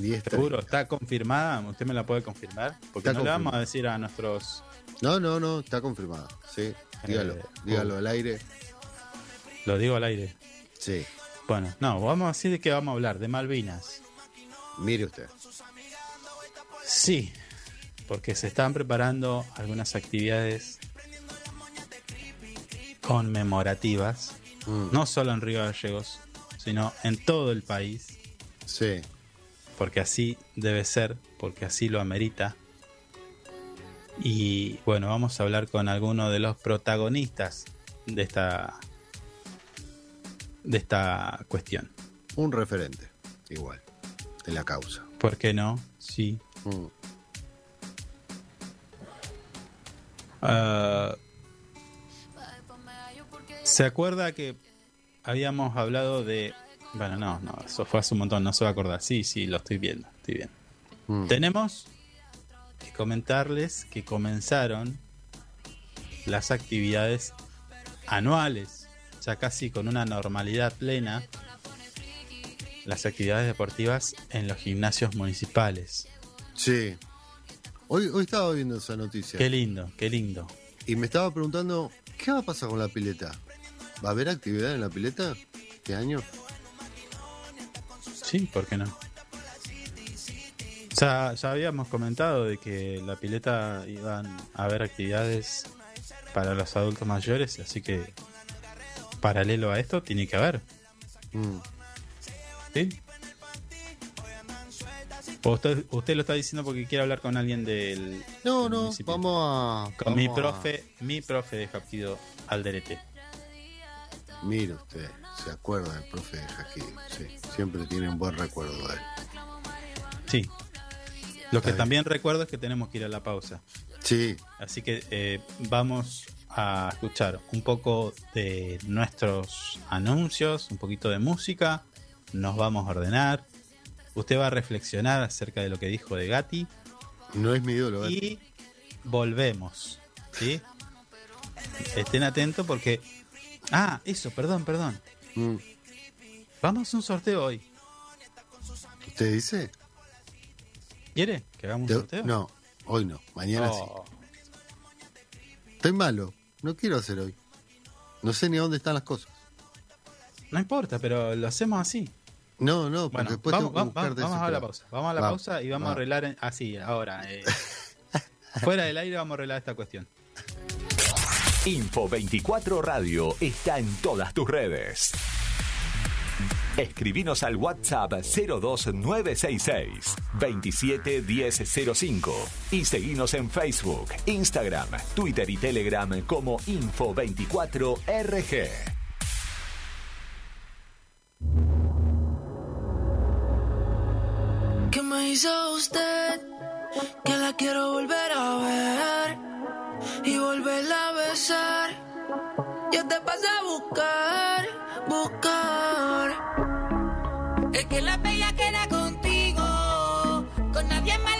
10 ¿Seguro? ¿Está confirmada? ¿Usted me la puede confirmar? Porque Está no le vamos confirmada. a decir a nuestros... No, no, no, está confirmado. Sí, dígalo, Eh, dígalo uh. al aire. Lo digo al aire. Sí, Bueno, no, vamos a decir de qué vamos a hablar, de Malvinas. mire usted. Sí, porque se están preparando algunas actividades conmemorativas, Mm, no solo en Río Gallegos, sino en todo el país, Sí, porque así debe ser, porque así lo amerita. Y bueno, vamos a hablar con algunos de los protagonistas de esta de esta cuestión. un referente, igual, de la causa. ¿Por qué no? Sí. Mm, Ah, ¿Se acuerda que habíamos hablado de... Bueno, no, no, eso fue hace un montón, no se va a acordar. Sí, sí, lo estoy viendo, estoy viendo. mm. Tenemos que comentarles que comenzaron las actividades anuales, ya casi con una normalidad plena, las actividades deportivas en los gimnasios municipales. Sí. Hoy, hoy estaba viendo esa noticia Qué lindo, qué lindo. y me estaba preguntando, ¿qué va a pasar con la pileta? ¿Va a haber actividad en la pileta este año? Sí, ¿por qué no? Ya, ya habíamos comentado de que la pileta iban a haber actividades para los adultos mayores, así que paralelo a esto tiene que haber, Mm. ¿sí? ¿O usted, usted lo está diciendo porque quiere hablar con alguien del... No, no, municipio? vamos a... Con mi vamos a- profe, mi profe de Japtido Alderete. Mire usted, se acuerda del profe de Jaquí. Sí, siempre tiene un buen recuerdo de él. Sí. Lo que también recuerdo es que tenemos que ir a la pausa. Sí, Así que eh, vamos a escuchar un poco de nuestros anuncios, un poquito de música, nos vamos a ordenar, usted va a reflexionar acerca de lo que dijo de Gatti no es mi ídolo. y volvemos. ¿sí? Estén atentos porque... Ah, eso, perdón, perdón. Mm. Vamos a un sorteo hoy. ¿Usted dice? ¿Quiere que hagamos un Te- sorteo? No, hoy no, mañana Oh, sí. Estoy malo, no quiero hacer hoy. No sé ni dónde están las cosas. no importa, pero lo hacemos así. No, no, porque Bueno, después vamos, tengo que vamos, a la pausa. Vamos a la pausa y vamos a arreglar en- así, ahora. eh, fuera del aire vamos a arreglar esta cuestión. Info 24 Radio está en todas tus redes. Escribinos al WhatsApp 02966 271005 y seguinos en Facebook, Instagram, Twitter y Telegram como Info 24 RG. ¿Qué me hizo usted? Que la quiero volver a ver y volverla a besar. Yo te pasé a buscar, buscar. Es que la bella queda contigo, con nadie más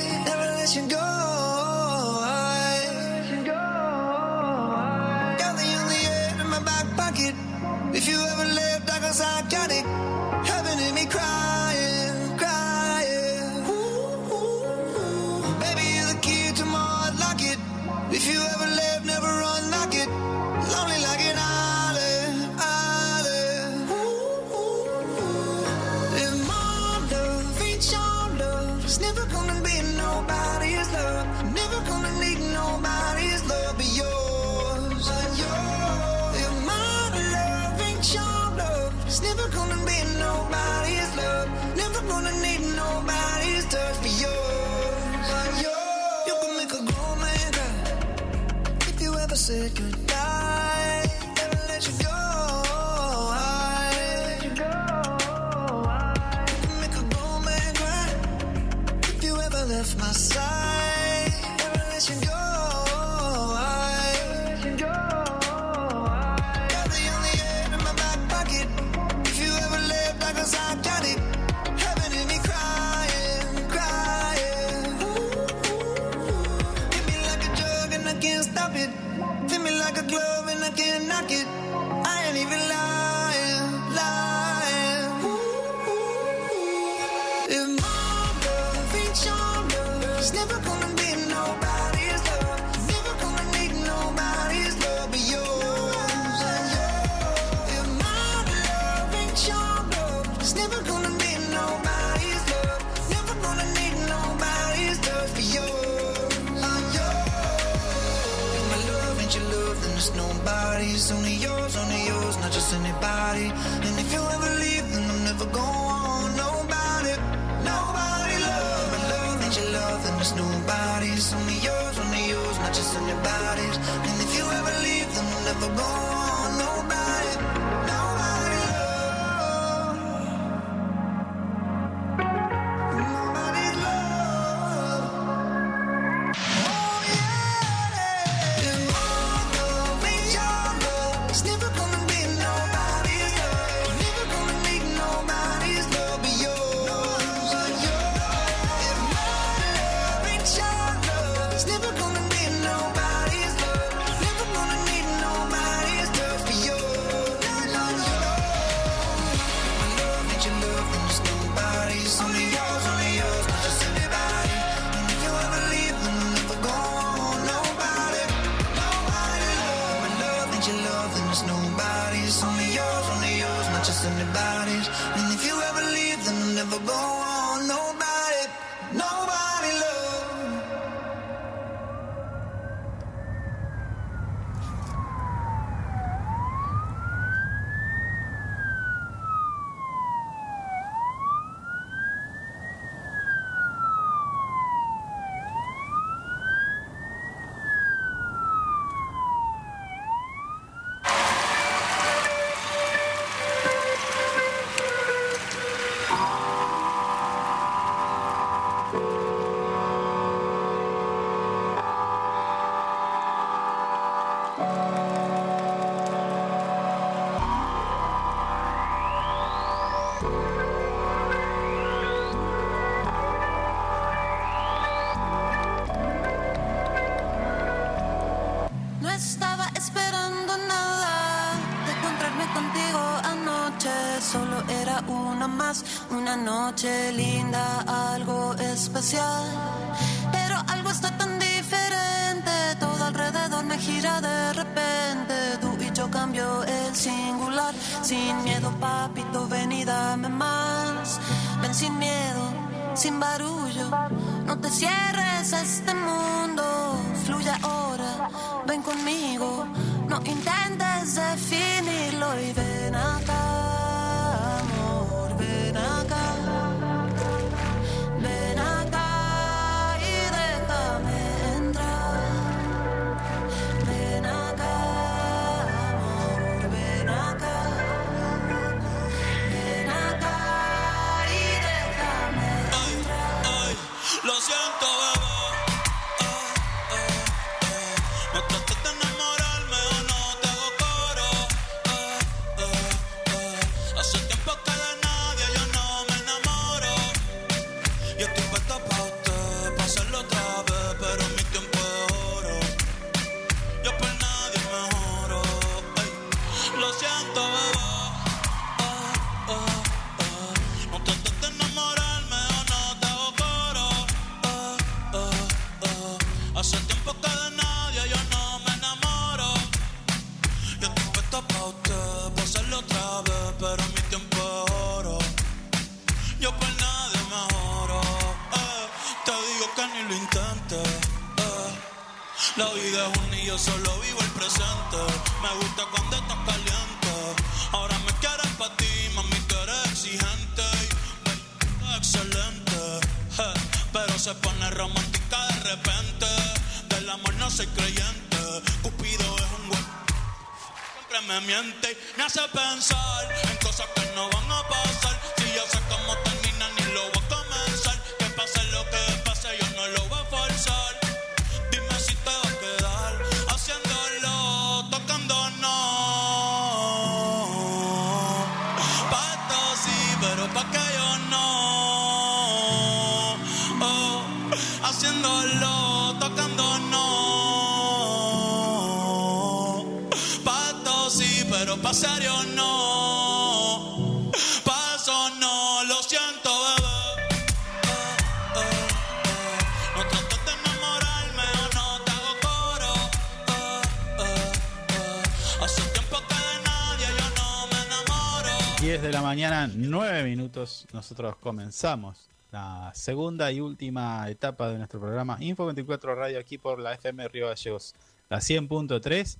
Mañana, 9 minutos. Nosotros comenzamos la segunda y última etapa de nuestro programa Info 24 Radio aquí por la FM Río Gallegos, la 100.3.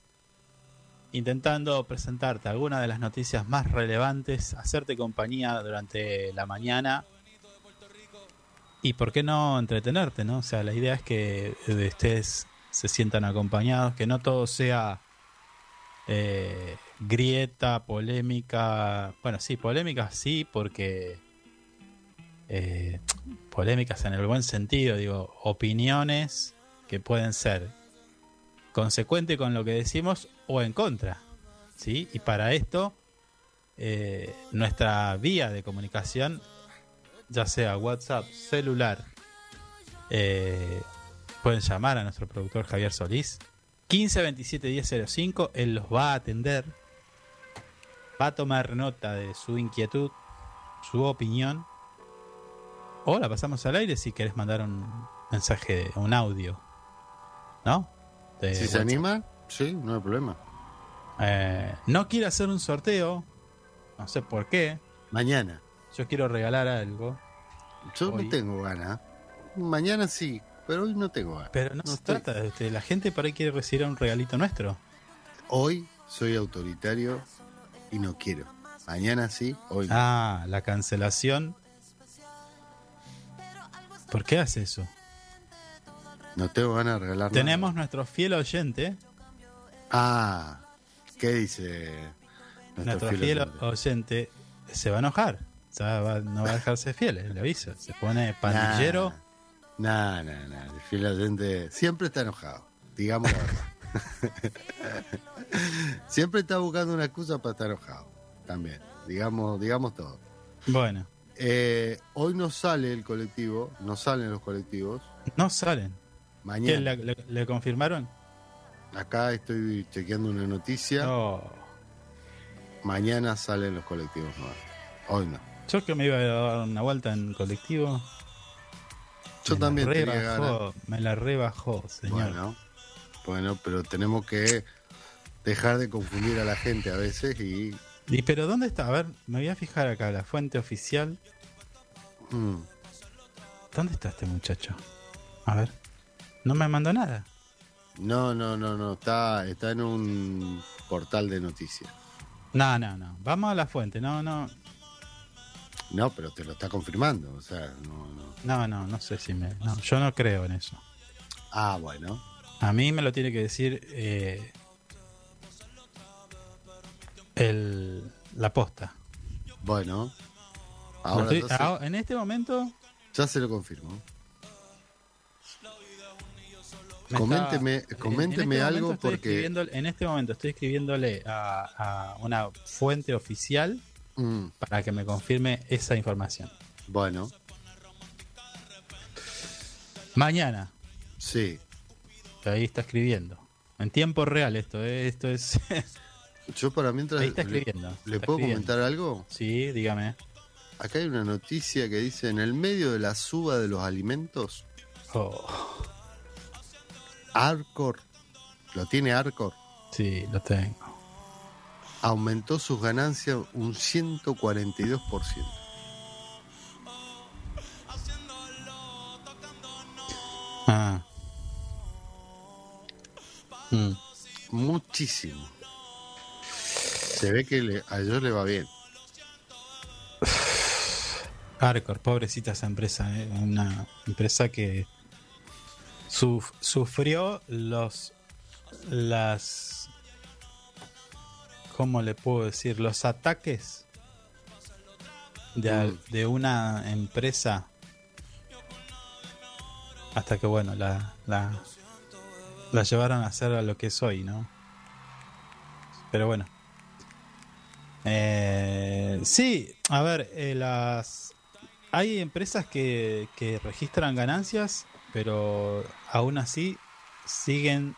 Intentando presentarte algunas de las noticias más relevantes, hacerte compañía durante la mañana y por qué no entretenerte, ¿no? O sea, la idea es que ustedes se sientan acompañados, que no todo sea eh, grieta, polémica. Bueno, sí, polémica sí, porque. eh, polémicas en el buen sentido, digo, opiniones que pueden ser consecuentes con lo que decimos o en contra. ¿sí? Y para esto, eh, nuestra vía de comunicación, ya sea WhatsApp, celular, eh, pueden llamar a nuestro productor Javier Solís 15 27 1005, él los va a atender, va a tomar nota de su inquietud, su opinión, o la pasamos al aire si querés mandar un mensaje, un audio, ¿no? De Si se anima, sí, no hay problema. Eh, no quiere hacer un sorteo, no sé por qué. Mañana. Yo quiero regalar algo, Yo Hoy. no tengo ganas. Mañana sí, pero hoy no tengo ganas. pero no, No se estoy- trata de usted. La gente por ahí quiere recibir un regalito nuestro. Hoy soy autoritario y no quiero. Mañana sí, hoy no. Ah, la cancelación. ¿Por qué hace eso? No tengo ganas de regalar nada. Tenemos nuestro fiel oyente, Ah, ¿qué dice nuestro fiel oyente, se va a enojar. O sea, va- no va a dejarse fiel, le aviso. Se pone pandillero. No, no, no. El fiel oyente siempre está enojado. Digamos la verdad. siempre está buscando una excusa para estar enojado. También. Digamos, digamos todo. Bueno, Eh, hoy no sale el colectivo, no salen los colectivos. no salen. ¿Qué, Mañana. le, le- le confirmaron? Acá estoy chequeando una noticia. Oh, Mañana salen los colectivos nuevos. Hoy no. yo que me iba a dar una vuelta en colectivo. Yo me la también tenía rebajó, ganas. Me la rebajó, señor. Bueno, bueno, pero tenemos que dejar de confundir a la gente a veces y. ¿Y pero dónde está? A ver, me voy a fijar acá, la fuente oficial. mm, ¿Dónde está este muchacho? A ver. No me mandó nada. no, no, no, no. Está, está en un portal de noticias. No, no, no. Vamos a la fuente. No, no. No, pero te lo está confirmando. O sea, no, no. No, no, no sé si me. No, yo no creo en eso. Ah, bueno. A mí me lo tiene que decir eh, el, la posta. Bueno. Ahora estoy- ya se- en este momento. ya se lo confirmo. me Coménteme, está- coménteme este algo porque. en este momento estoy escribiéndole a, a una fuente oficial Mm, para que me confirme esa información. bueno, Mañana, sí. Ahí está escribiendo. En tiempo real esto, eh, esto es... Yo para mientras. ahí está le- escribiendo. ¿Le, está puedo escribiendo. comentar algo? Sí, dígame. Acá hay una noticia que dice: en el medio de la suba de los alimentos, Oh, Arcor, lo tiene Arcor, sí, lo tengo. aumentó sus ganancias un 142%. Ah. Mm. Muchísimo. Se ve que le- a ellos le va bien. Arcor, pobrecita esa empresa, eh, una empresa que suf- sufrió los las ¿cómo le puedo decir? los ataques de, Mm. de una empresa hasta que bueno la, la la llevaron a ser a lo que es hoy, ¿no? Pero bueno. Eh, sí, a ver, eh, las hay empresas que, que registran ganancias, pero aún así siguen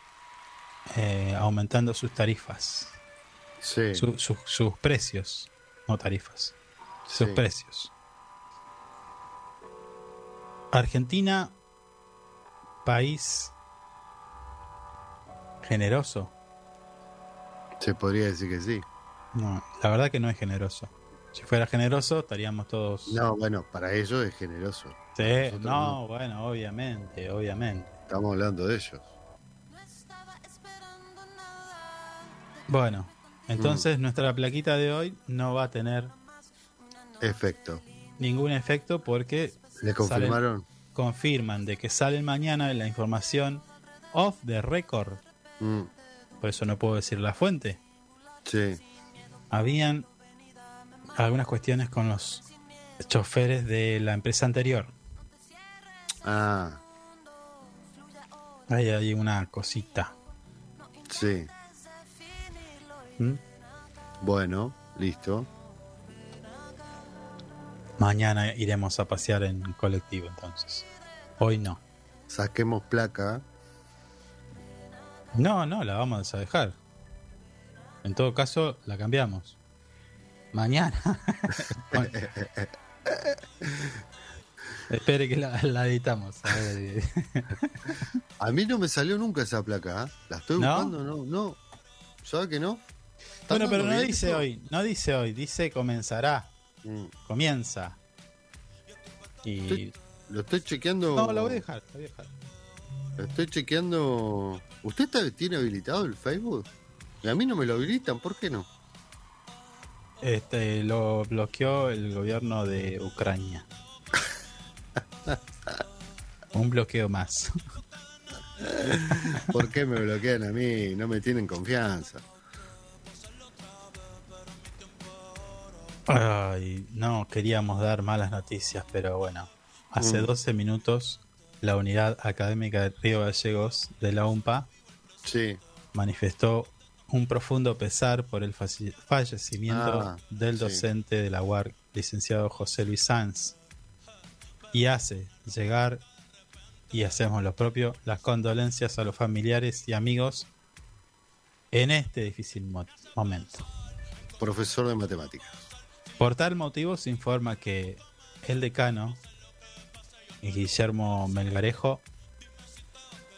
eh, aumentando sus tarifas, Sí. su- su- sus precios, no tarifas, sus sí. precios. Argentina, país generoso. Se podría decir que sí. No, la verdad que no es generoso. Si fuera generoso, estaríamos todos. No, bueno, para ellos es generoso. Sí, no, no. bueno, obviamente, obviamente. Estamos hablando de ellos. Bueno, Mm. entonces nuestra plaquita de hoy no va a tener Efecto. ningún efecto porque ¿Le salen- confirmaron? confirman de que sale mañana la información off the record. Mm, Por eso no puedo decir la fuente. sí. Habían algunas cuestiones con los choferes de la empresa anterior. Ah, Ahí hay una cosita. sí. ¿Mm? Bueno, listo. Mañana iremos a pasear en colectivo entonces. Hoy no. Saquemos placa. No, no, la vamos a dejar. En todo caso, la cambiamos. Mañana. Bueno. Espere que la, la editamos. A ver. A mí no me salió nunca esa placa. ¿eh? La estoy ¿No? buscando, no, no. ¿Sabe que no? ¿Está Bueno, pero no dice esto? hoy, no dice hoy, dice comenzará, Mm, comienza. Y Estoy- Lo estoy chequeando. no, la voy a dejar, la voy a dejar. Lo estoy chequeando. ¿Usted está- tiene habilitado el Facebook? Y a mí no me lo habilitan, ¿por qué no? Este lo bloqueó el gobierno de Ucrania. Un bloqueo más. ¿Por qué me bloquean a mí? No me tienen confianza. Ay, no queríamos dar malas noticias, pero bueno, hace Mm. 12 minutos la unidad académica de Río Gallegos de la UMPA Sí. manifestó un profundo pesar por el fallecimiento Ah, del sí. docente de la UAR, licenciado José Luis Sanz, y hace llegar, y hacemos lo propio, las condolencias a los familiares y amigos en este difícil mo- momento. Profesor de matemáticas. Por tal motivo se informa que el decano, Guillermo Melgarejo,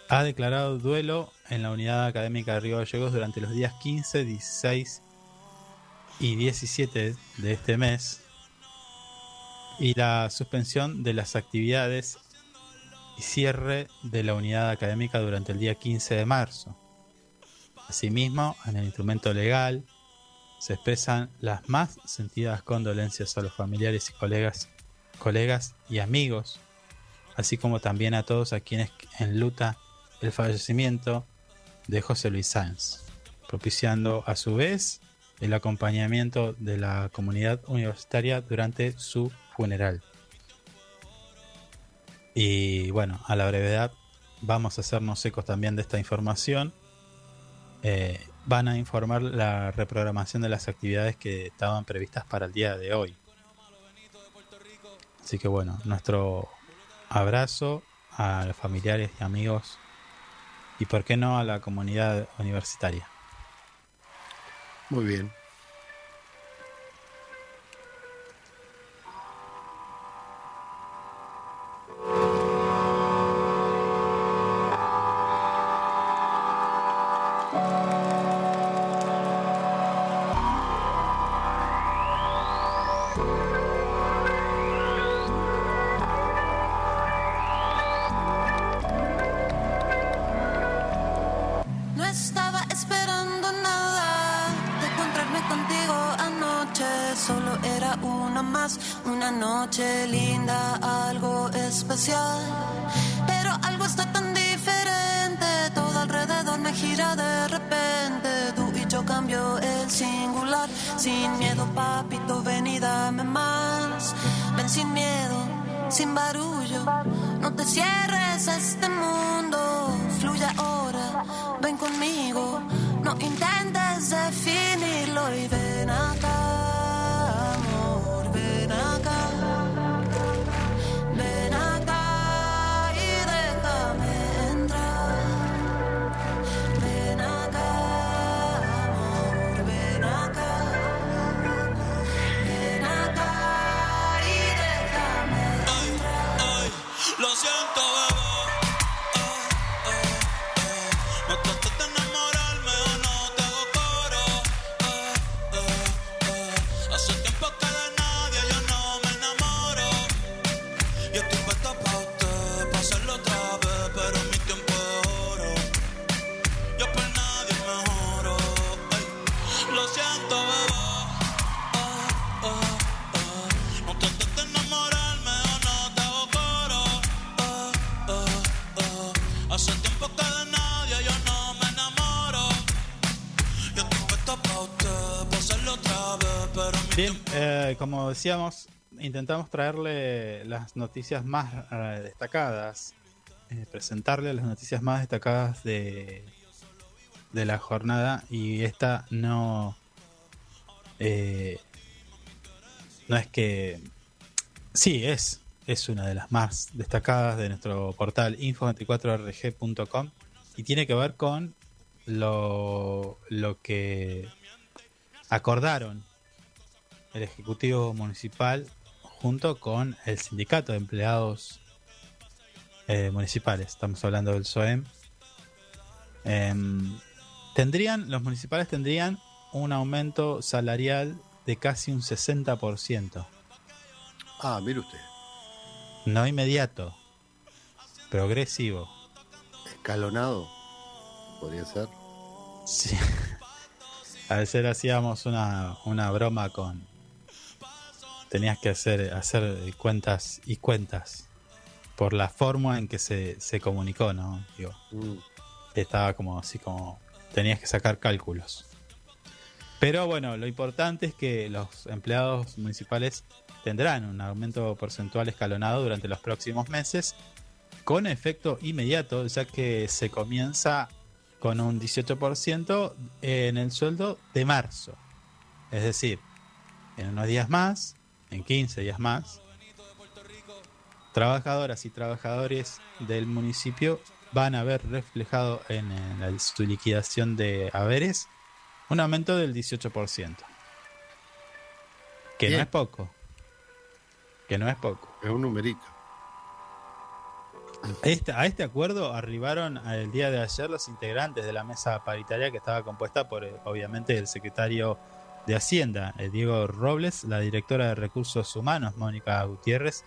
ha declarado duelo en la unidad académica de Río Gallegos durante los días 15, 16 y 17 de este mes y la suspensión de las actividades y cierre de la unidad académica durante el día 15 de marzo. Asimismo, en el instrumento legal se expresan las más sentidas condolencias a los familiares y colegas, colegas y amigos, así como también a todos a quienes enluta el fallecimiento de José Luis Sáenz, propiciando a su vez el acompañamiento de la comunidad universitaria durante su funeral. Y bueno, a la brevedad vamos a hacernos ecos también de esta información. Eh, van a informar la reprogramación de las actividades que estaban previstas para el día de hoy. Así que bueno, nuestro abrazo a los familiares y amigos y por qué no a la comunidad universitaria. Muy bien. Decíamos, intentamos traerle las noticias más eh, destacadas, eh, presentarle las noticias más destacadas de, de la jornada y esta no eh, no es que sí es es una de las más destacadas de nuestro portal info24rg.com y tiene que ver con lo, lo que acordaron el Ejecutivo Municipal junto con el Sindicato de Empleados eh, Municipales. Estamos hablando del SOEM. Em, tendrían, los municipales tendrían un aumento salarial de casi un 60%. Ah, mire usted. No inmediato, progresivo. Escalonado. Podría ser. Sí. A veces hacíamos una, una broma con. Tenías que hacer, hacer cuentas y cuentas por la forma en que se, se comunicó, ¿no? Digo, Mm. estaba como así como. Tenías que sacar cálculos. Pero bueno, lo importante es que los empleados municipales tendrán un aumento porcentual escalonado durante los próximos meses con efecto inmediato, ya que se comienza con un 18% en el sueldo de marzo. Es decir, en unos días más, en 15 días más, trabajadoras y trabajadores del municipio van a ver reflejado en, su liquidación de haberes un aumento del 18%. Que Bien. no es poco. Que no es poco. Es un numerito. Este- a este acuerdo arribaron el día de ayer los integrantes de la mesa paritaria que estaba compuesta por, eh, obviamente, el secretario de Hacienda, eh, Diego Robles, la directora de Recursos Humanos, Mónica Gutiérrez,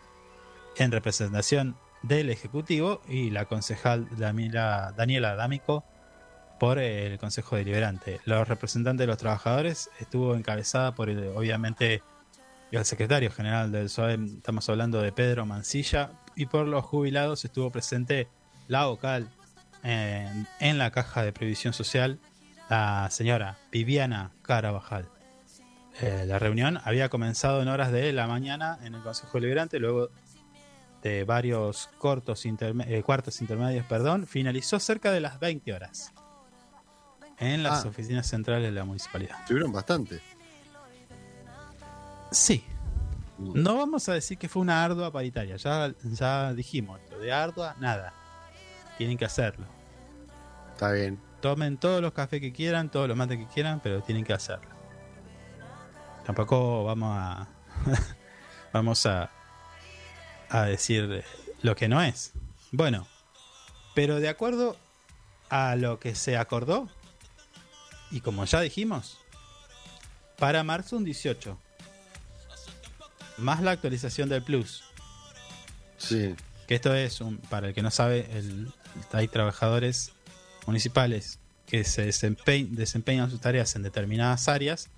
en representación del Ejecutivo, y la concejal Daniela, Daniela D'Amico por eh, el Consejo Deliberante. Los representantes de los trabajadores estuvo encabezada por, el, obviamente, el secretario general del SOE, estamos hablando de Pedro Mancilla, y por los jubilados estuvo presente la vocal en, en la caja de previsión social, la señora Viviana Carabajal. Eh, la reunión había comenzado en horas de la mañana en el Consejo Deliberante, luego de varios cortos interme- eh, cuartos intermedios, perdón, finalizó cerca de las 20 horas en las Ah. oficinas centrales de la municipalidad. Tuvieron bastante. Sí. No vamos a decir que fue una ardua paritaria, ya, ya dijimos, lo de ardua, nada. Tienen que hacerlo. Está bien. Tomen todos los cafés que quieran, todos los mates que quieran, pero tienen que hacerlo. Tampoco vamos a vamos a a decir lo que no es. Bueno, pero de acuerdo a lo que se acordó y como ya dijimos, para marzo un 18 más la actualización del plus. Sí. Que esto es, un, para el que no sabe, el- hay trabajadores municipales que se desempe- desempeñan sus tareas en determinadas áreas.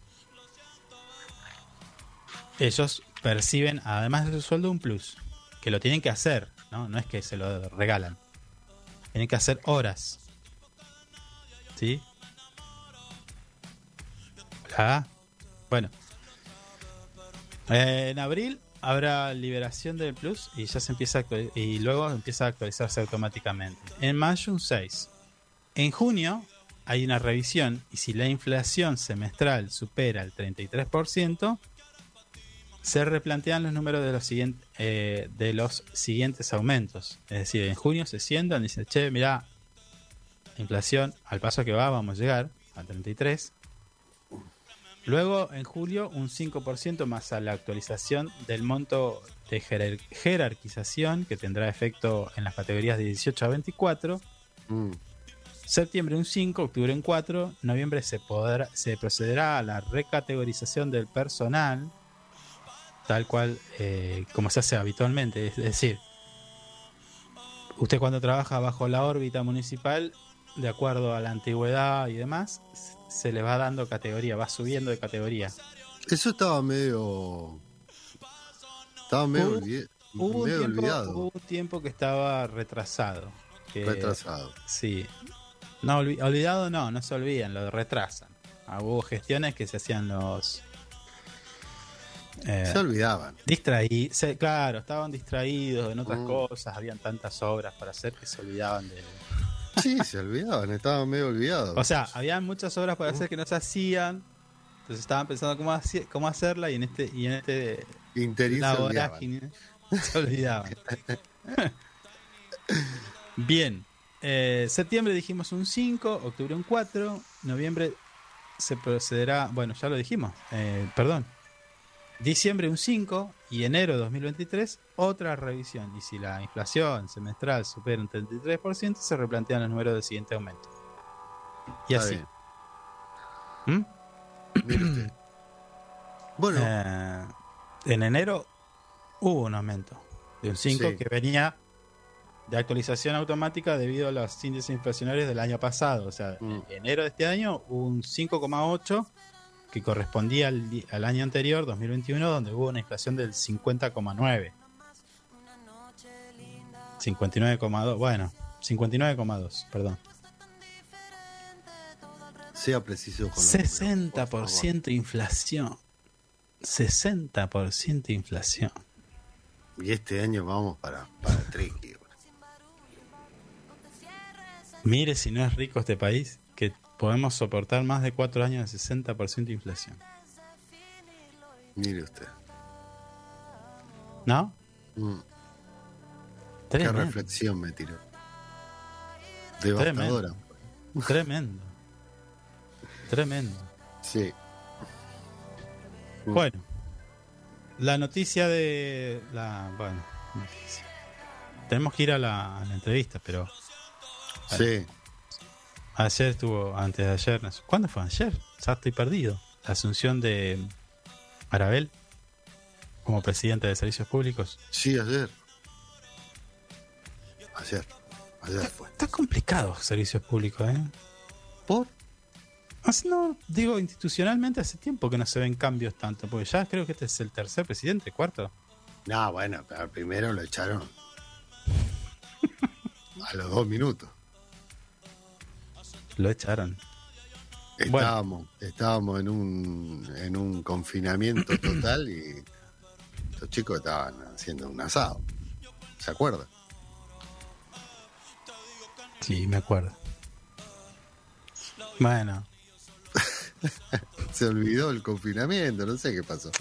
Ellos perciben, además de su sueldo, un plus. Que lo tienen que hacer, ¿no? No es que se lo regalan. Tienen que hacer horas. ¿Sí? Hola. Bueno. Eh, en abril habrá liberación del plus y ya se empieza a y luego empieza a actualizarse automáticamente. En mayo un 6. En junio hay una revisión y si la inflación semestral supera el 33%, se replantean los números de los, siguientes, eh, de los siguientes aumentos. Es decir, en junio se sientan y dicen, che, mira, inflación al paso que va, vamos a llegar al 33%. Luego, en julio, un 5% más a la actualización del monto de jerar- jerarquización que tendrá efecto en las categorías de 18 a 24. Mm. Septiembre un 5, octubre un 4, noviembre se, podrá, se procederá a la recategorización del personal, tal cual eh, como se hace habitualmente. Es decir, usted cuando trabaja bajo la órbita municipal, de acuerdo a la antigüedad y demás, se le va dando categoría, va subiendo de categoría. Eso estaba medio. Estaba medio, Hubo- olvi- Hubo un, medio tiempo, olvidado. hubo un tiempo que estaba retrasado. que- Retrasado. Sí. No, olvi- olvidado no, no se olvidan, lo retrasan. Ah, hubo gestiones que se hacían los... eh, Se olvidaban. distraí- se- claro, estaban distraídos en otras Mm. cosas, habían tantas obras para hacer que se olvidaban de... Sí, se olvidaban, estaban medio olvidados. O sea, habían muchas obras para hacer que no se hacían, entonces estaban pensando cómo, cómo hacerla y en este, y en este se olvidaban. vorágine se olvidaban. Bien, eh, septiembre dijimos un 5, octubre un 4, noviembre se procederá, bueno, ya lo dijimos, eh, perdón, diciembre un 5 y enero 2023 otra revisión. Y si la inflación semestral supera un 33%, se replantean los números del siguiente aumento. Y Está así. ¿Mm? Usted. Bueno, Eh, en enero hubo un aumento de un 5 Sí. que venía de actualización automática debido a los índices inflacionarios del año pasado. O sea, Mm. en enero de este año hubo un 5,8 que correspondía al, al año anterior, 2021, donde hubo una inflación del 50,9. 59,2, bueno, 59,2, perdón. sea preciso con los números, por favor. 60% inflación. 60% inflación. Y este año vamos para, para Triqui. Mire si no es rico este país, que podemos soportar más de 4 años de 60% de inflación. Mire usted. ¿No? Mm. Qué Tremendo. reflexión me tiró. Devastadora. Tremendo. Tremendo. Sí. Bueno, la noticia de la. Bueno, noticia. Tenemos que ir a la, a la entrevista, pero Sí. Ayer estuvo, antes de ayer, ¿cuándo fue? Ayer, ya estoy perdido. La asunción de Arabel como presidente de servicios públicos. Sí, ayer. Ayer. Ayer fue. Está complicado servicios públicos, ¿eh? ¿Por? Hace- no, digo, institucionalmente hace tiempo que no se ven cambios tanto, porque ya creo que este es el tercer presidente, cuarto. No, bueno, pero primero lo echaron a los dos minutos. Lo echaron. Bueno. Estábamos, estábamos en un en un confinamiento total y los chicos estaban haciendo un asado. ¿Se acuerda? Sí, me acuerdo. Bueno, Se olvidó el confinamiento, no sé qué pasó.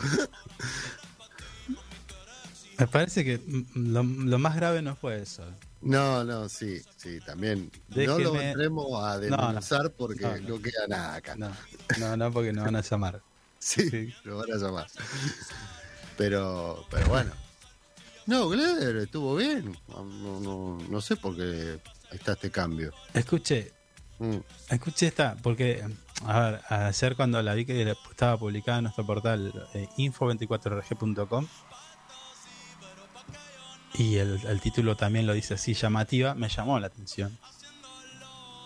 me parece que lo, lo más grave no fue eso. No, no, sí, sí, también. No lo entremos a No, no. desmenuzar porque No, queda nada acá. No, no, porque nos van a llamar. Sí, lo van a llamar. Pero, pero bueno. No, Gleder estuvo bien. No sé por qué está este cambio. Escuche, Mm, escuche esta, porque, a ver, ayer cuando la vi que estaba publicada en nuestro portal eh, info24rg.com y el, el título también lo dice así, llamativa, me llamó la atención.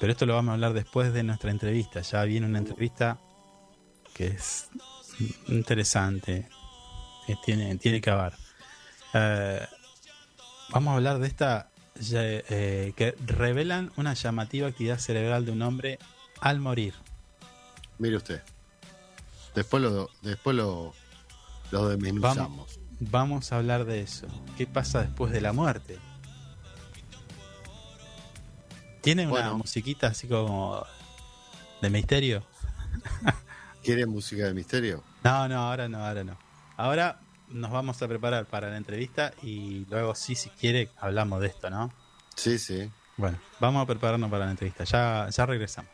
Pero esto lo vamos a hablar después de nuestra entrevista. Ya viene una entrevista que es interesante, que tiene, tiene que haber. Eh, vamos a hablar de esta eh, que revelan una llamativa actividad cerebral de un hombre al morir. mire usted. Después lo, después lo, lo desmenuzamos. Vamos, vamos a hablar de eso. ¿Qué pasa después de la muerte? ¿Tiene una musiquita así como de misterio? ¿Quiere música de misterio? No, no, ahora no, ahora no. Ahora nos vamos a preparar para la entrevista y luego sí, si quiere, hablamos de esto, ¿no? Sí, sí. Bueno, vamos a prepararnos para la entrevista. Ya, ya regresamos.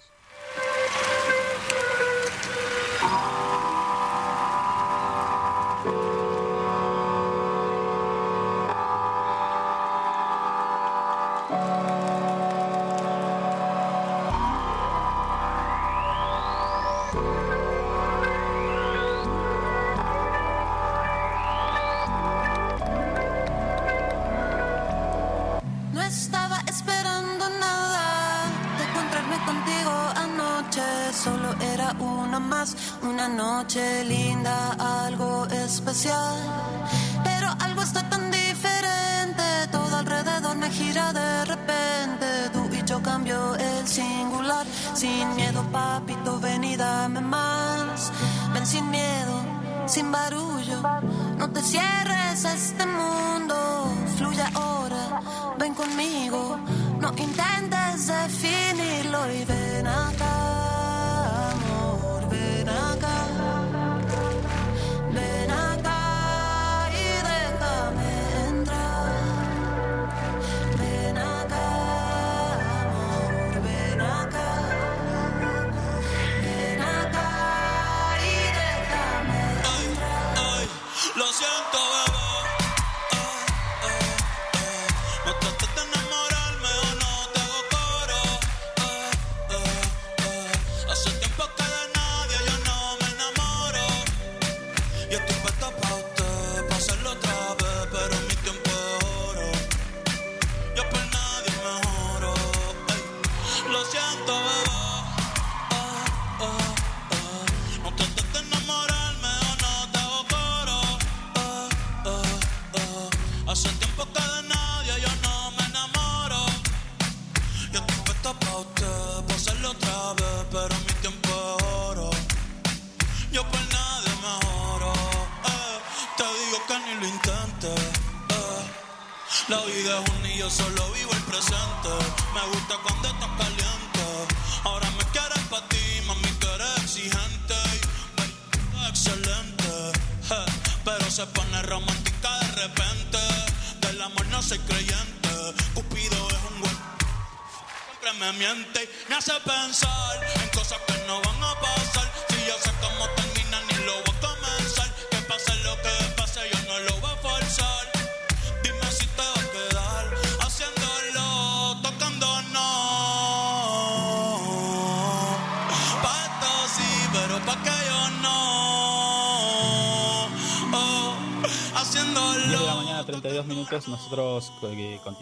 No intentes definirlo y ven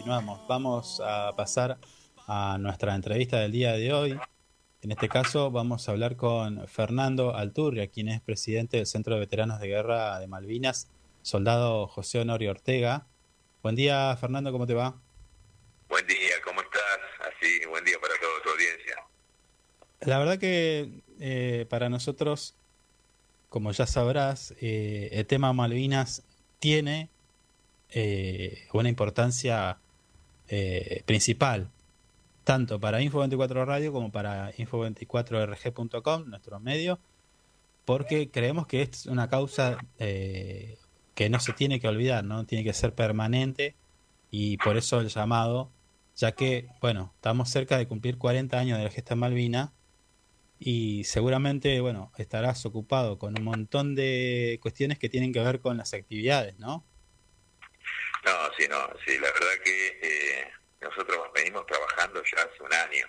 continuamos. Vamos a pasar a nuestra entrevista del día de hoy. En este caso, vamos a hablar con Fernando Alturria, quien es presidente del Centro de Veteranos de Guerra de Malvinas, soldado José Honorio Ortega. Buen día, Fernando, ¿cómo te va? Buen día, ¿cómo estás? Así, buen día para toda tu audiencia. La verdad que eh, para nosotros, como ya sabrás, eh, el tema Malvinas tiene eh, una importancia eh, principal, tanto para Info24 Radio como para info24rg.com, nuestro medio, porque creemos que es una causa eh, que no se tiene que olvidar, no tiene que ser permanente y por eso el llamado, ya que, bueno, estamos cerca de cumplir 40 años de la gesta Malvina y seguramente, bueno, estarás ocupado con un montón de cuestiones que tienen que ver con las actividades, ¿no? No, sí, no, sí, la verdad que eh, nosotros venimos trabajando ya hace un año.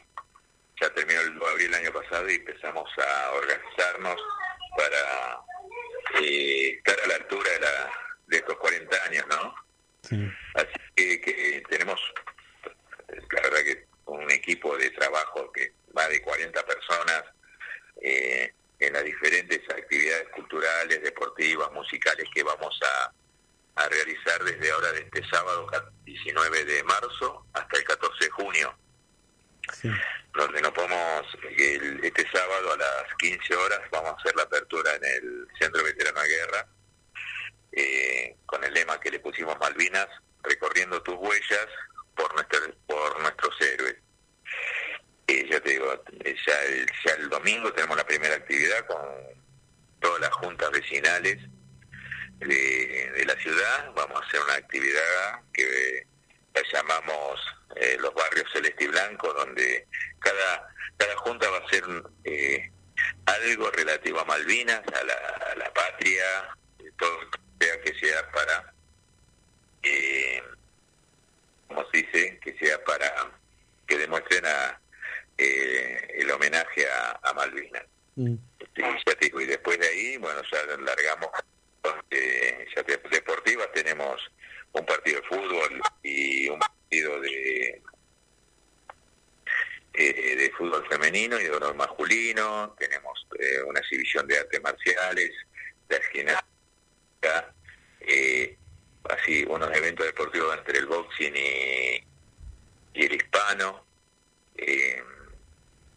Ya terminó el abril el año pasado y empezamos a organizarnos para eh, estar a la altura de, la, de estos 40 años, ¿no? Así que, que tenemos, la verdad que un equipo de trabajo que va de 40 personas eh, en las diferentes actividades culturales, deportivas, musicales que vamos a, a realizar desde ahora, de este sábado 19 de marzo hasta el 14 de junio, donde nos podemos, el- este sábado a las 15 horas vamos a hacer la apertura en el Centro Veterano de Guerra, eh, con el lema que le pusimos Malvinas, recorriendo tus huellas por, nuestra, por nuestros héroes. Eh, ya te digo, eh, ya el, ya el domingo tenemos la primera actividad con todas las juntas vecinales de, de la ciudad. Vamos a hacer una actividad que la llamamos eh, los barrios Celeste y Blanco, donde cada, cada junta va a hacer eh, algo relativo a Malvinas, a la, a la patria, todo lo que sea que sea para, eh, como se dice, que sea para que demuestren a, eh, el homenaje a, a Malvinas. Sí, ya te digo, y después de ahí, bueno, ya largamos, eh, ya te- deportivas, tenemos un partido de fútbol y un partido de eh, de fútbol femenino y de fútbol masculino, tenemos eh, una exhibición de artes marciales, de gimnasia, eh, así unos eventos deportivos entre el boxing y, y el hispano, eh,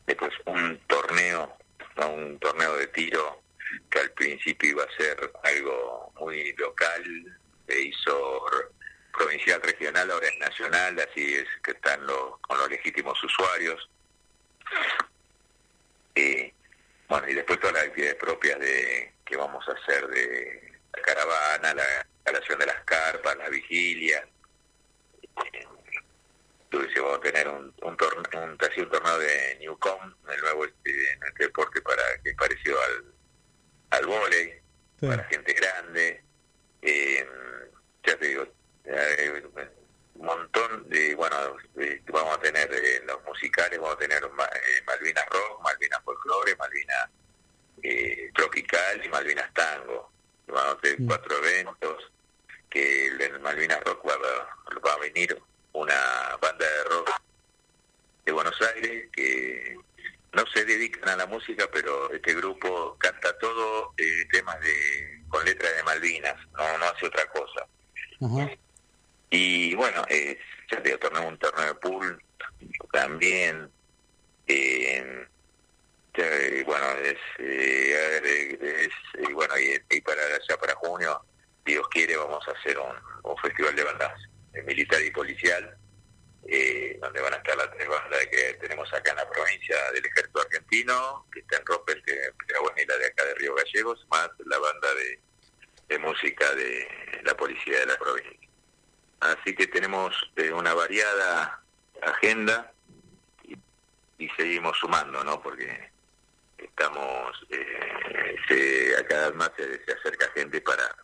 después un torneo, un torneo de tiro que al principio iba a ser algo muy local, se hizo provincial, regional, ahora es nacional, así es que están los, con los legítimos usuarios. Eh, bueno, y después todas las actividades propias de que vamos a hacer de la caravana, la instalación de las carpas, la vigilia. Eh, entonces vamos a tener un, un, torneo, un, un torneo de Newcom, el nuevo este, este deporte para que es parecido al, al vóley, para gente grande. Eh, ya te digo, eh, un montón de, bueno, vamos a tener eh, en los musicales, vamos a tener eh, Malvinas Rock, Malvinas Folklore, Malvinas eh, Tropical y Malvinas Tango. Vamos a tener cuatro eventos, que en Malvinas Rock va, va a venir una banda de rock de Buenos Aires que no se dedican a la música, pero este grupo canta todo eh, temas de con letras de Malvinas, no, no hace otra cosa. Y bueno, eh, ya te torneo, un torneo de pool también. Eh, ya, eh, bueno, es, eh, eh, es, eh, bueno, y, y para ya para junio, Dios quiere, vamos a hacer un, un festival de bandas militar y policial, eh, donde van a estar las tres bandas que tenemos acá en la provincia del Ejército Argentino, que está en Roppel, que y la de acá de Río Gallegos, más la banda de, música de la policía de la provincia. Así que tenemos eh, una variada agenda. Y, seguimos sumando, ¿no? Porque estamos, eh, se, a cada vez más se, acerca gente para,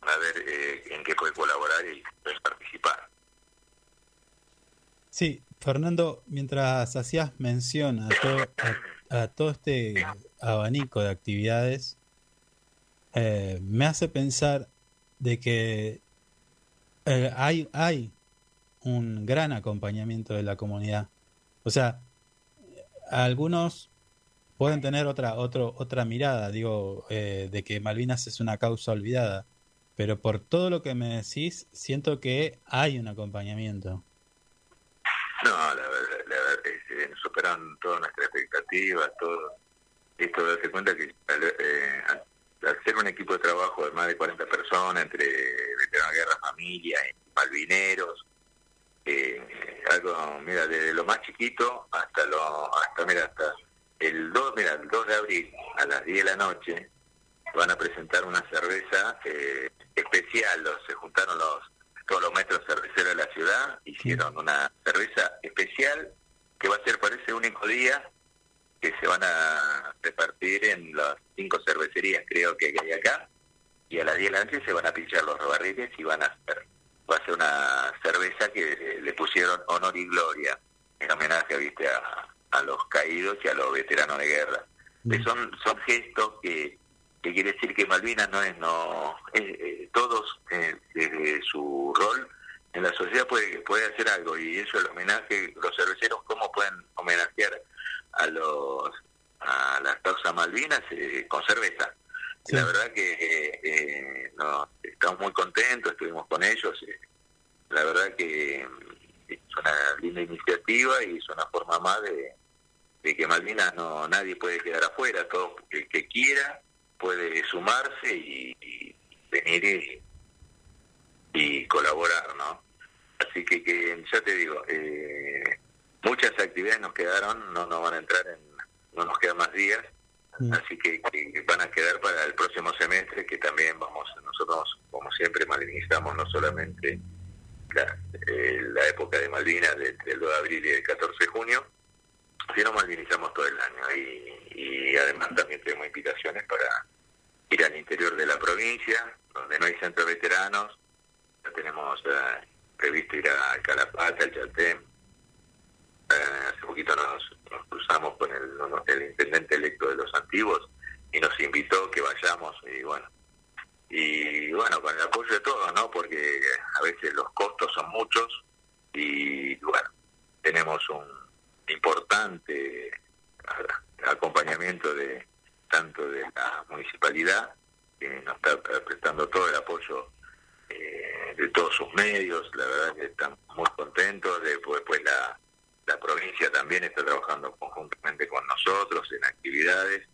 para ver eh, en qué puede colaborar y participar. Sí, Fernando, mientras hacías mención a todo, a, todo este abanico de actividades, eh, me hace pensar de que eh, hay, hay un gran acompañamiento de la comunidad. O sea, algunos pueden tener otra, otro, otra mirada, digo, eh, de que Malvinas es una causa olvidada, pero por todo lo que me decís, siento que hay un acompañamiento. No, la verdad, la verdad eh, superan todas nuestras expectativas, todo. Esto, darse cuenta que al, eh, al- ser un equipo de trabajo de más de 40 personas, entre veteranos de guerra, familia malvineros, eh, algo, mira, desde lo más chiquito hasta lo, hasta, mira, hasta el 2, mira, el 2 de abril a las 10 de la noche van a presentar una cerveza eh, especial, los, se juntaron los todos los maestros cerveceros de la ciudad, hicieron una cerveza especial que va a ser para ese único día que se van a repartir en las cinco cervecerías creo que hay acá y a las 10 de la noche se van a pinchar los barriles y van a hacer va a ser una cerveza que le pusieron honor y gloria en homenaje viste a, a los caídos y a los veteranos de guerra. Que son son gestos que que quiere decir que Malvinas no es no eh, todos eh, desde su rol en la sociedad puede puede hacer algo y eso el homenaje los cerveceros cómo pueden homenajear a los a las causas Malvinas eh, con cerveza. La verdad que eh, no, estamos muy contentos estuvimos con ellos la verdad que mm, es una linda iniciativa y es una forma más de, de que Malvinas no nadie puede quedar afuera todo el que quiera puede sumarse y, y venir y, y colaborar, ¿no? Así que, que ya te digo, eh, muchas actividades nos quedaron, no nos van a entrar en, no nos quedan más días, así que, que van a quedar para el próximo semestre, que también vamos, nosotros como siempre malvinizamos no solamente la, eh, la época de Malvinas de- del 2 de abril y el 14 de junio, sino malvinizamos todo el año y, además también tenemos invitaciones para ir al interior de la provincia, donde no hay centro de veteranos, ya tenemos eh, previsto ir a Calapata, al Chaltén, Eh, hace poquito nos, nos cruzamos con el, no- el intendente electo de los antiguos y nos invitó que vayamos y bueno, y bueno, con el apoyo de todos, ¿no? Porque a veces los costos son muchos y bueno, tenemos un importante acompañamiento de tanto de la municipalidad que nos está prestando todo el apoyo eh, de todos sus medios, la verdad que estamos muy contentos, después pues la, la provincia también está trabajando conjuntamente con nosotros en actividades.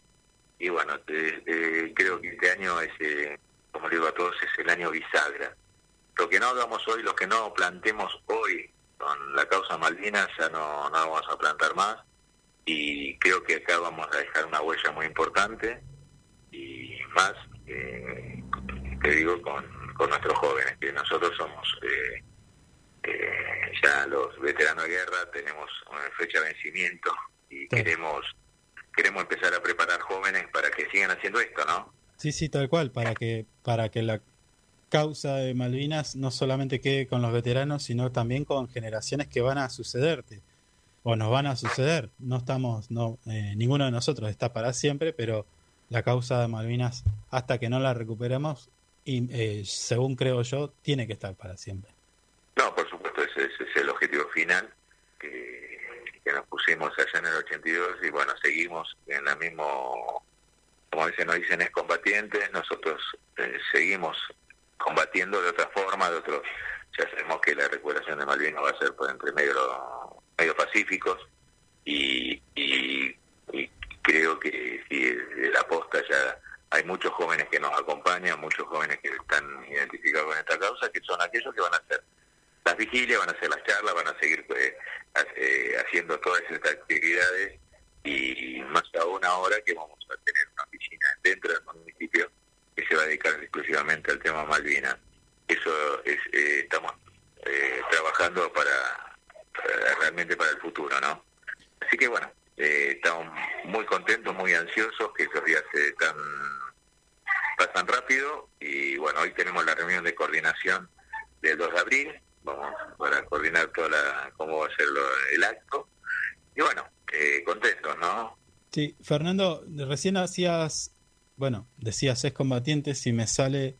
Y bueno, creo que este año es, eh, como digo a todos, es el año bisagra. Lo que no hagamos hoy, lo que no plantemos hoy con la causa Malvinas, ya no, no vamos a plantar más. Y creo que acá vamos a dejar una huella muy importante. Y más, eh, te digo, con, con nuestros jóvenes, que nosotros somos eh, eh, ya los veteranos de guerra, tenemos una fecha de vencimiento y queremos queremos empezar a preparar jóvenes para que sigan haciendo esto, ¿no? Sí, sí, tal cual, para que, para que la causa de Malvinas no solamente quede con los veteranos, sino también con generaciones que van a sucederte o nos van a suceder. No estamos, no, eh, ninguno de nosotros está para siempre, pero la causa de Malvinas, hasta que no la recuperemos, y eh, según creo yo, tiene que estar para siempre. No, por supuesto, ese, ese es el objetivo final que, nos pusimos allá en el 82 y bueno, seguimos en la mismo, como dicen, nos dicen es combatientes, nosotros eh, seguimos combatiendo de otra forma, de otro, ya sabemos que la recuperación de Malvinas va a ser por entre medio, medio pacíficos y, y, creo que si la posta ya hay muchos jóvenes que nos acompañan, muchos jóvenes que están identificados con esta causa, que son aquellos que van a hacer las vigilias, van a hacer las charlas, van a seguir eh, eh, haciendo todas estas actividades y más aún ahora que vamos a tener una oficina dentro del municipio que se va a dedicar exclusivamente al tema Malvinas. Eso es, eh, estamos eh, trabajando para, para- realmente para el futuro, ¿no? Así que bueno, eh, estamos muy contentos, muy ansiosos, que esos días se tan, pasan rápido y bueno, hoy tenemos la reunión de coordinación del 2 de abril, vamos para coordinar toda la, cómo va a ser lo- el acto y bueno, eh, contentos, ¿no? Sí, Fernando, recién hacías, bueno, decías es combatiente si me sale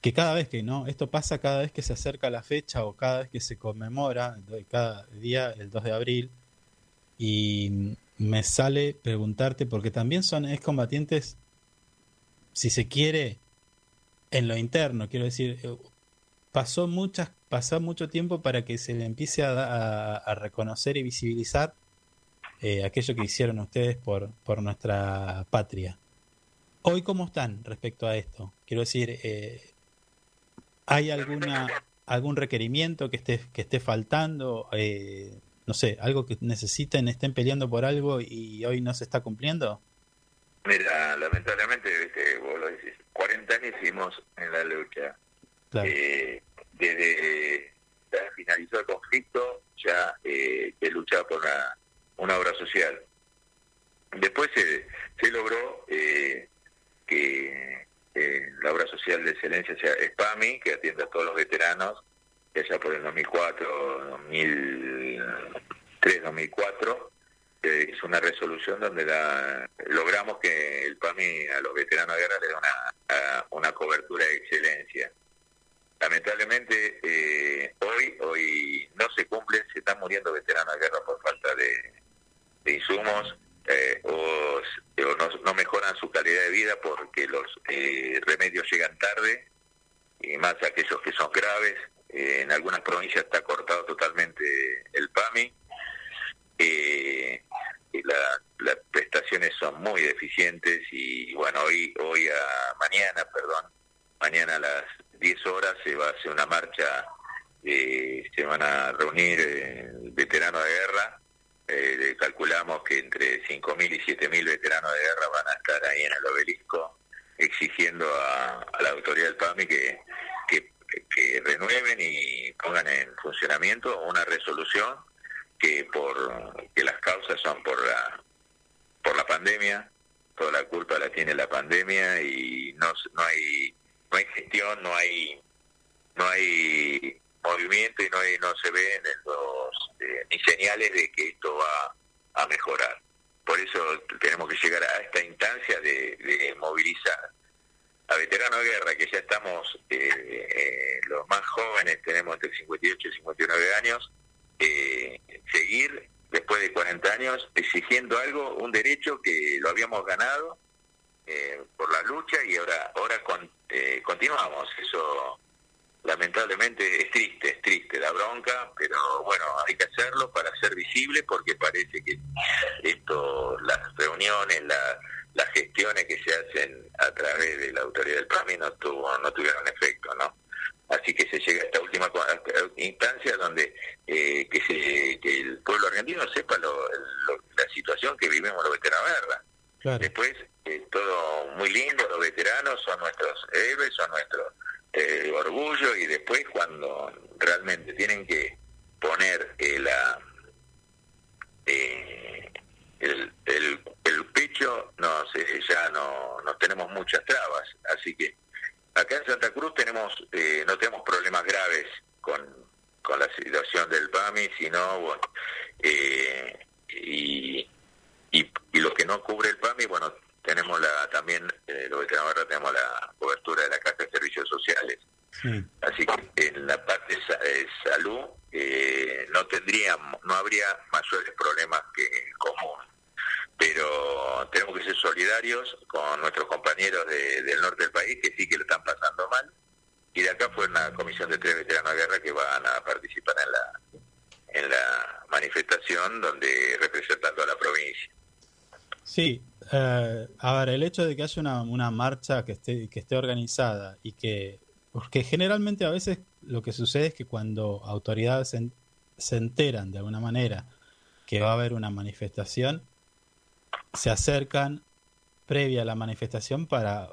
que cada vez que no, esto pasa cada vez que se acerca la fecha o cada vez que se conmemora, cada día el 2 de abril, y me sale preguntarte, porque también son excombatientes, si se quiere, en lo interno, quiero decir, eh, pasó muchas, pasó mucho tiempo para que se le empiece a- a reconocer y visibilizar eh, aquello que hicieron ustedes por, por nuestra patria. Hoy, ¿cómo están respecto a esto? Quiero decir, eh, ¿hay alguna algún requerimiento que esté, que esté faltando? Eh, no sé, algo que necesiten, estén peleando por algo y hoy no se está cumpliendo? Mira, lamentablemente, viste, vos lo decís, 40 años hicimos en la lucha. Claro. Eh, desde ya finalizó el conflicto, ya eh, se luchaba por una, una obra social. Después se, se logró eh, que la obra social de excelencia sea SPAMI, que atiende a todos los veteranos, que por el 2004, 2003, 2004, eh, es una resolución donde la- logramos que el PAMI a los veteranos de guerra le dé una cobertura de excelencia. Lamentablemente, eh, hoy hoy no se cumple, se están muriendo veteranos de guerra por falta de, de insumos eh, o, no, no mejoran su calidad de vida porque los eh, remedios llegan tarde y más aquellos que son graves. Eh, en algunas provincias está cortado totalmente el PAMI. Eh, y la- las prestaciones son muy deficientes y bueno, hoy, hoy a mañana, perdón, mañana a las 10 horas se va a hacer una marcha, eh, se van a reunir veteranos de guerra, eh, calculamos que entre 5.000 y 7.000 veteranos de guerra van a estar ahí en el obelisco exigiendo a, la autoridad del PAMI que, que, renueven y pongan en funcionamiento una resolución que por que las causas son por la por la pandemia toda la culpa la tiene la pandemia y no no hay no hay gestión no hay no hay movimiento y no hay, no se ven los eh, ni señales de que esto va a mejorar por eso tenemos que llegar a esta instancia de, movilizar a veteranos de guerra que ya estamos eh, eh, los más jóvenes tenemos entre 58 y 59 años eh, seguir después de 40 años exigiendo algo, un derecho que lo habíamos ganado eh, por la lucha y ahora ahora con, continuamos. Eso lamentablemente es triste, es triste la bronca, pero bueno, hay que hacerlo para ser visible porque parece que esto, las reuniones, la- las gestiones que se hacen a través de la autoridad del PAMI no tuvo, no tuvieron efecto, ¿no? Así que se llega a esta última instancia donde eh, que, se, que el pueblo argentino sepa lo- lo- la situación que vivimos los veteranos de guerra. Claro. Después, eh, todo muy lindo, los veteranos son nuestros héroes, son nuestro eh, orgullo y después cuando realmente tienen que poner eh, la, eh, el, el, el pecho, no sé, ya no, no tenemos muchas trabas. Así que acá en Santa Cruz tenemos eh, no tenemos problemas graves con, con la situación del PAMI, sino, bueno, eh, y, y, y lo que no cubre el PAMI, bueno, tenemos la también, eh, los veteranos de guerra tenemos la cobertura de la Caja de Servicios Sociales. Sí. Así que en la parte de salud eh, no tendríamos, no habría mayores problemas que en común. Pero tenemos que ser solidarios con nuestros compañeros de- del norte del país que sí que lo están pasando mal. Y de acá fue una comisión de tres veteranos de guerra que van a participar en la, en la manifestación donde representando a la provincia. Sí, eh, a ver, el hecho de que haya una, marcha que esté, que esté organizada y que, porque generalmente a veces lo que sucede es que cuando autoridades se, en- se enteran de alguna manera que va a haber una manifestación, se acercan previa a la manifestación para,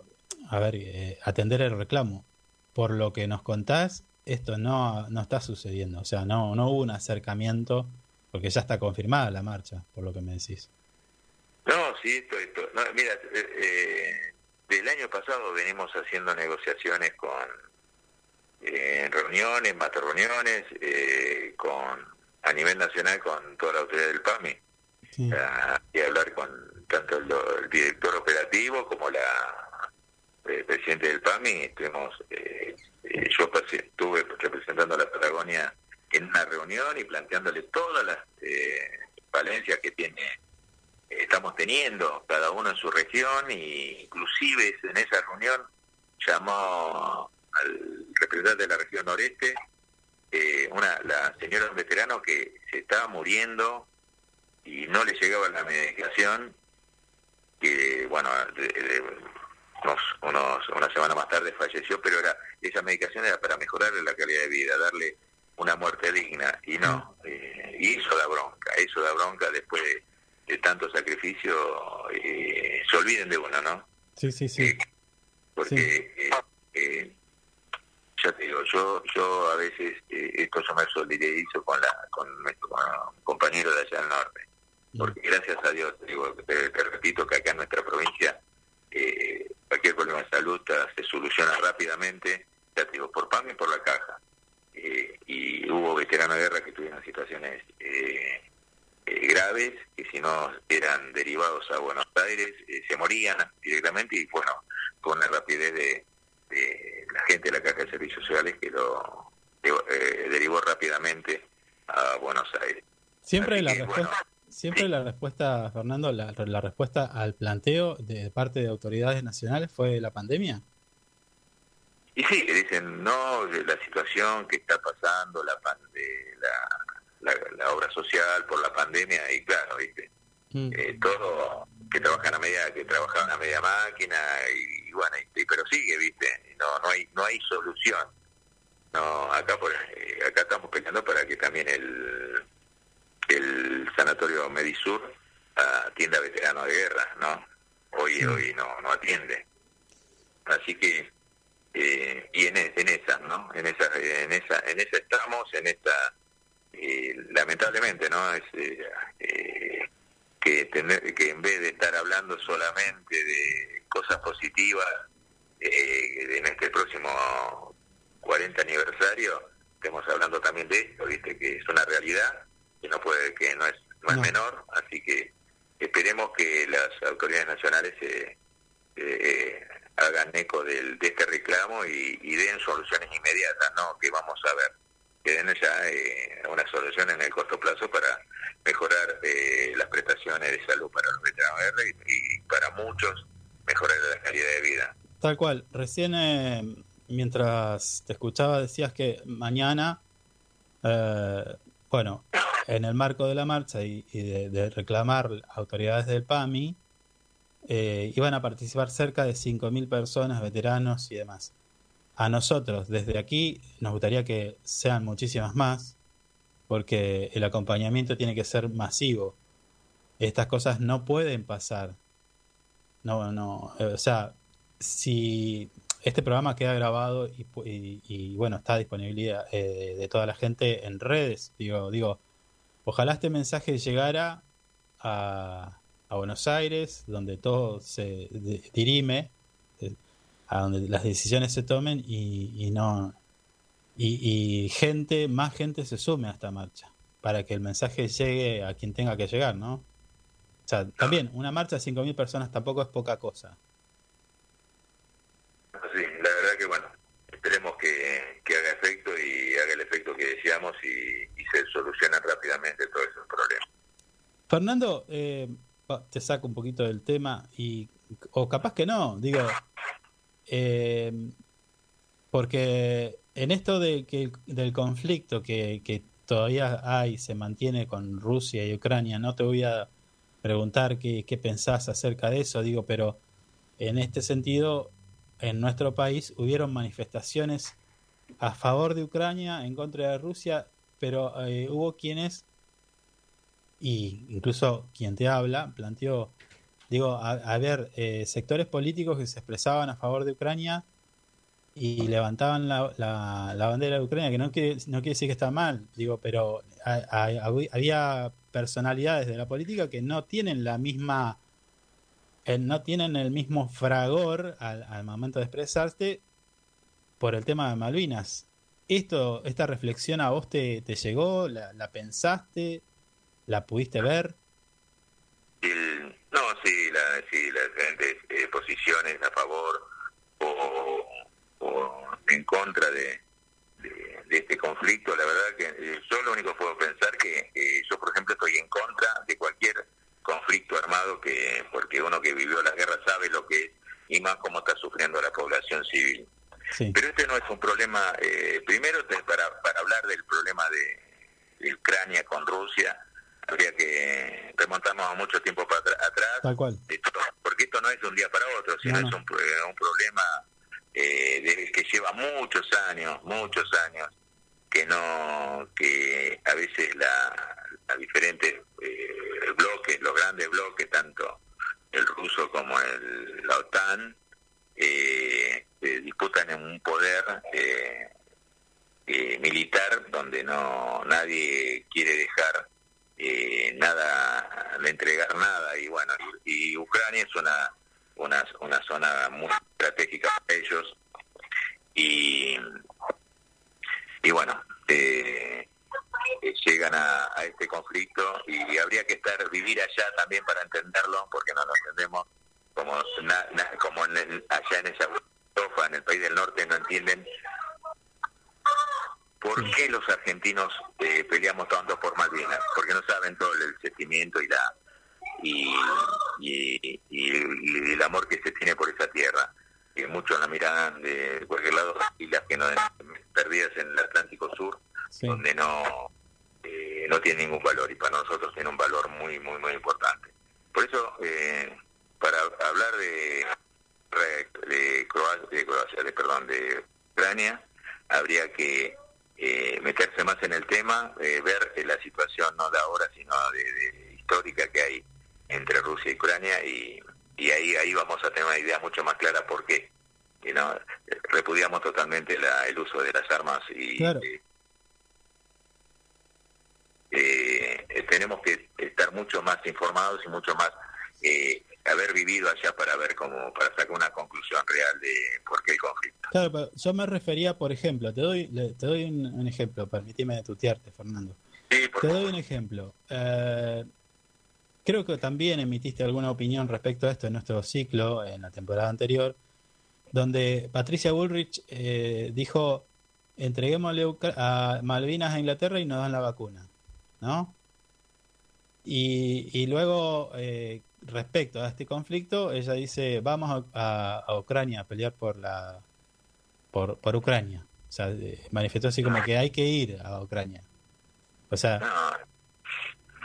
eh, atender el reclamo. Por lo que nos contás, esto no, no está sucediendo, o sea, no, no hubo un acercamiento Porque ya está confirmada la marcha, por lo que me decís. Sí, esto, esto. No, mira, eh, eh, del año pasado venimos haciendo negociaciones con eh, reuniones, más reuniones, eh, con a nivel nacional con toda la autoridad del PAMI ah, y hablar con tanto el, el director operativo como la el presidente del PAMI. Estuvimos, eh, eh, yo pasé- estuve representando a la Patagonia en una reunión y planteándole todas las eh, falencias que tiene eh, estamos teniendo cada uno en su región y inclusive en esa reunión llamó al representante de la región noreste eh, una la señora un veterano que se estaba muriendo y no le llegaba la medicación que bueno de- de- unos, unos- una semana más tarde falleció pero era esa medicación era para mejorarle la calidad de vida darle una muerte digna y no eh, y eso da bronca eso da bronca después de, de tanto sacrificio eh, se olviden de uno no Sí, sí, sí. porque eh, eh, ya te digo yo yo a veces eh, esto yo me solidarizo con la con nuestro compañero de allá del norte porque gracias a Dios te digo te, te repito que acá en nuestra provincia eh, cualquier problema de salud se soluciona rápidamente ya te digo por PAM y por la caja. Eh, y hubo veteranos de guerra que tuvieron situaciones eh, eh, graves que si no eran derivados a Buenos Aires eh, se morían directamente y bueno con una rapidez de, de la gente de la caja de servicios sociales que lo eh, derivó rápidamente a Buenos Aires Siempre Así la que, respuesta, bueno, siempre la respuesta, Fernando, la, la respuesta al planteo de parte de autoridades nacionales fue la pandemia. Y sí, que dicen, no, la situación que está pasando, la, pan- de la, la, la obra social por la pandemia, y claro, ¿viste? Eh, todo que trabajan a media, que trabajaban a media máquina, y, y bueno, y- pero sigue, ¿viste? No, no hay, no hay solución. No, acá por, eh, acá estamos peleando para que también el, el sanatorio Medisur ah, atienda a veteranos de guerra, ¿no? Hoy, hoy no, no atiende. Así que eh, y en, e- en esa, ¿no? En esa, en esa, en esa estamos, en esta, eh, lamentablemente, ¿no? Es, eh, que, tener, que en vez de estar hablando solamente de cosas positivas eh, en este próximo 40 aniversario, estemos hablando también de esto, ¿viste? Que es una realidad que no puede, que no es, no es menor, así que esperemos que las autoridades nacionales eh, eh, hagan eco del, de este reclamo y, y den soluciones inmediatas, ¿no? Que vamos a ver, que den ya eh, una solución en el corto plazo para mejorar eh, las prestaciones de salud para los veteranos de y, para muchos mejorar la calidad de vida. Tal cual. Recién, eh, mientras te escuchaba, decías que mañana, eh, bueno, en el marco de la marcha y, y de, de reclamar autoridades del PAMI, eh, iban a participar cerca de 5.000 personas, veteranos y demás. A nosotros, desde aquí, nos gustaría que sean muchísimas más, porque el acompañamiento tiene que ser masivo. Estas cosas no pueden pasar. No, no, eh, o sea, si este programa queda grabado y, bueno, está a disponibilidad eh, de toda la gente en redes, digo, digo, ojalá este mensaje llegara a, a Buenos Aires, donde todo se dirime, a donde las decisiones se tomen y, y no y, y gente, más gente se sume a esta marcha para que el mensaje llegue a quien tenga que llegar, ¿no? O sea, también una marcha de 5.000 personas tampoco es poca cosa. Sí, la verdad que bueno, esperemos que, que haga efecto y haga el efecto que deseamos y, y se solucionen rápidamente todos esos problemas. Fernando, eh, te saco un poquito del tema y o capaz que no, digo, eh, porque en esto de que el- del conflicto que, que todavía hay, se mantiene con Rusia y Ucrania, no te voy a preguntar qué, qué pensás acerca de eso, digo, pero en este sentido, en nuestro país hubieron manifestaciones a favor de Ucrania, en contra de Rusia, pero eh, hubo quienes y incluso quien te habla planteó, digo, a, ver, eh, sectores políticos que se expresaban a favor de Ucrania y levantaban la, la, bandera de Ucrania, que no quiere, no quiere decir que está mal, digo, pero había personalidades de la política que no tienen la misma, eh, no tienen el mismo fragor al, al momento de expresarse por el tema de Malvinas. Esto, esta reflexión a vos te, te llegó, la pensaste, la pudiste ver. El- no, sí, la, sí, las diferentes eh, posiciones a favor o, o en contra de, de, de este conflicto, la verdad que eh, yo lo único puedo pensar que eh, yo, por ejemplo, estoy en contra de cualquier conflicto armado que porque uno que vivió la guerra sabe lo que es y más cómo está sufriendo la población civil. Pero este no es un problema, eh, primero te- para, para hablar del problema de, de Ucrania con Rusia, que remontarnos a mucho tiempo para atrás, Tal cual. esto- porque esto no es de un día para otro, sino No, no. es un, pro- un problema eh, de- que lleva muchos años, muchos años, que no, que a veces la, la diferentes eh, bloques, los grandes bloques, tanto el ruso como el, la OTAN, eh, eh, disputan en un poder eh, eh, militar donde no nadie quiere dejar eh, nada, de entregar nada. Y bueno y, y Ucrania es una, una una zona muy estratégica para ellos. Y y bueno eh, eh, llegan a, a este conflicto y habría que estar vivir allá también para entenderlo porque no lo entendemos como na- como en el- allá en esa en el país del norte no entienden por qué los argentinos eh, peleamos tanto por Malvinas porque no saben todo el sentimiento y la y, y, el amor que se tiene por esa tierra. Que muchos la miran de cualquier lado y las que no perdidas en el Atlántico Sur donde no eh, no tiene ningún valor y para nosotros tiene un valor muy muy muy importante. Por eso eh, para hablar de de Croacia, de, Croacia, de, perdón de Ucrania habría que eh, meterse más en el tema eh, ver eh, la situación no de ahora sino de, de histórica que hay entre Rusia y Ucrania y, y ahí ahí vamos a tener una idea mucho más clara por qué y no repudiamos totalmente la, el uso de las armas y Claro. eh, eh, tenemos que estar mucho más informados y mucho más eh, haber vivido allá para ver cómo para sacar una conclusión real de por qué el conflicto. Claro, pero yo me refería, por ejemplo, te doy, le- te doy un, un ejemplo, permíteme tutearte, Fernando. te doy un ejemplo. Eh, creo que también emitiste alguna opinión respecto a esto en nuestro ciclo, en la temporada anterior, donde Patricia Bullrich eh, dijo, entreguémosle a Malvinas a Inglaterra y nos dan la vacuna, ¿no? Y, y luego, eh, respecto a este conflicto, ella dice, vamos a, Ucrania a pelear por la por, por Ucrania. O sea, eh, manifestó así como que hay que ir a Ucrania. O sea, No,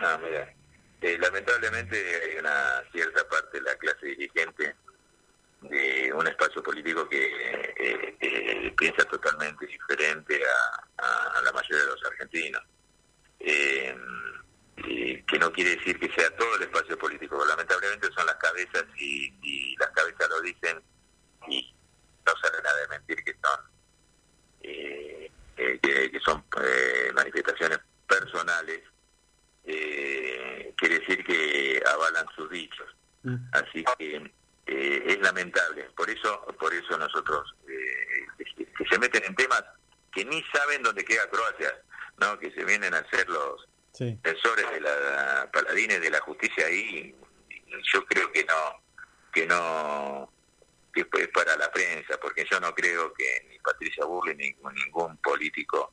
no, mira, eh, lamentablemente hay una cierta parte de la clase dirigente de un espacio político que eh, eh, piensa totalmente diferente a, a- a la mayoría de los argentinos. Eh, que no quiere decir que sea todo el espacio político, lamentablemente son las cabezas y, y las cabezas lo dicen y no sale nada de mentir que son eh, eh, que, que son eh, manifestaciones personales eh, quiere decir que avalan sus dichos. Así que eh, es lamentable. Por eso por eso nosotros eh, que, que se meten en temas que ni saben dónde queda Croacia no que se vienen a hacer los sí. defensores de la paladines de la justicia ahí yo creo que no que no que es para la prensa porque yo no creo que ni Patricia Burley ni ningún político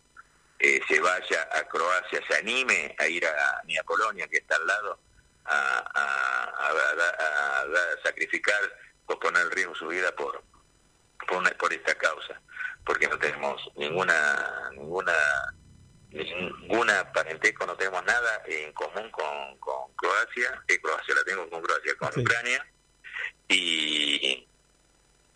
eh, se vaya a Croacia se anime a ir a ni a Polonia que está al lado a- a- a- a sacrificar o poner en riesgo su vida por por, una- por esta causa porque no tenemos ninguna ninguna ninguna parentesco, no tenemos nada en común con, con Croacia, que Croacia la tengo con Croacia, con Ucrania, y,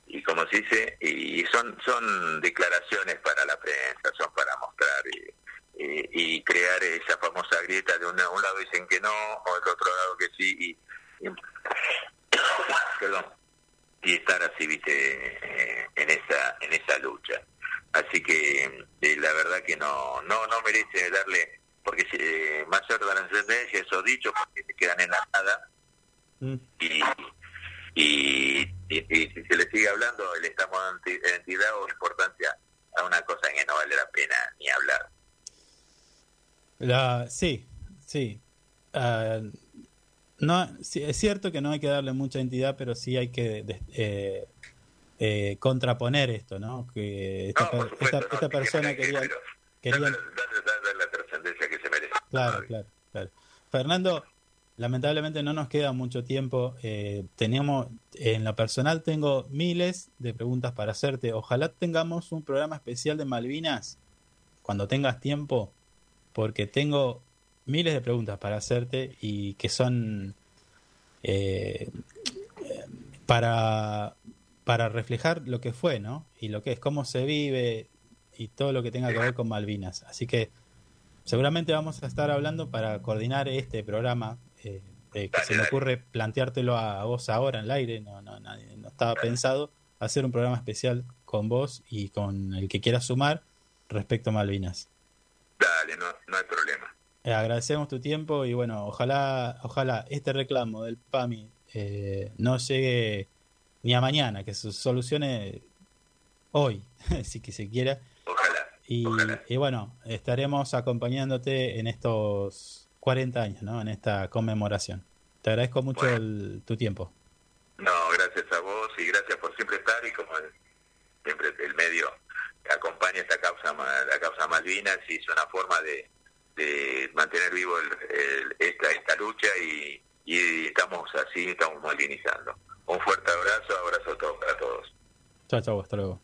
y como se dice, y son, son declaraciones para la prensa, son para mostrar y, y- y crear esa famosa grieta de un lado dicen que no, o del otro lado que sí, y, perdón, y estar así, viste, en esa, en esa lucha. Que no no no merece darle, porque eh, mayor de la trascendencia, esos dichos, porque se quedan en la nada, Mm. y, y, y- y si se le sigue hablando estado de enti- entidad o importancia a una cosa que no vale la pena ni hablar. La, sí, sí. Ah, no, sí, Es cierto que no hay que darle mucha entidad, pero sí hay que eh, eh, contraponer esto, ¿no? Que esta, per- esta, esta persona quería... quería Darle, la trascendencia que se merece. Claro, claro, claro. Fernando, lamentablemente no nos queda mucho tiempo. Eh, tenemos, en lo personal tengo miles de preguntas para hacerte. Ojalá tengamos un programa especial de Malvinas cuando tengas tiempo, porque tengo miles de preguntas para hacerte y que son eh, para, para reflejar lo que fue, ¿no? Y lo que es, cómo se vive y todo lo que tenga que ver con Malvinas. Así que seguramente vamos a estar hablando para coordinar este programa. eh, eh, que se me ocurre planteártelo a vos ahora en el aire, no, no, nadie- no estaba pensado hacer un programa especial con vos y con el que quiera sumar respecto a Malvinas. Dale, no, no hay problema. Eh, agradecemos tu tiempo y bueno, ojalá, ojalá este reclamo del PAMI eh, no llegue ni a mañana, que se solucione hoy, si que se quiera. Y, y bueno, estaremos acompañándote en estos 40 años, ¿no? En esta conmemoración. Te agradezco mucho el- tu tiempo. No, gracias a vos y gracias por siempre estar y como el- siempre el medio acompaña esta causa, la causa Malvinas y es una forma de, de mantener vivo el- el- esta, esta lucha y, y estamos así, estamos malvinizando. Un fuerte abrazo, abrazo a todos, para todos. Chao, chao, hasta luego.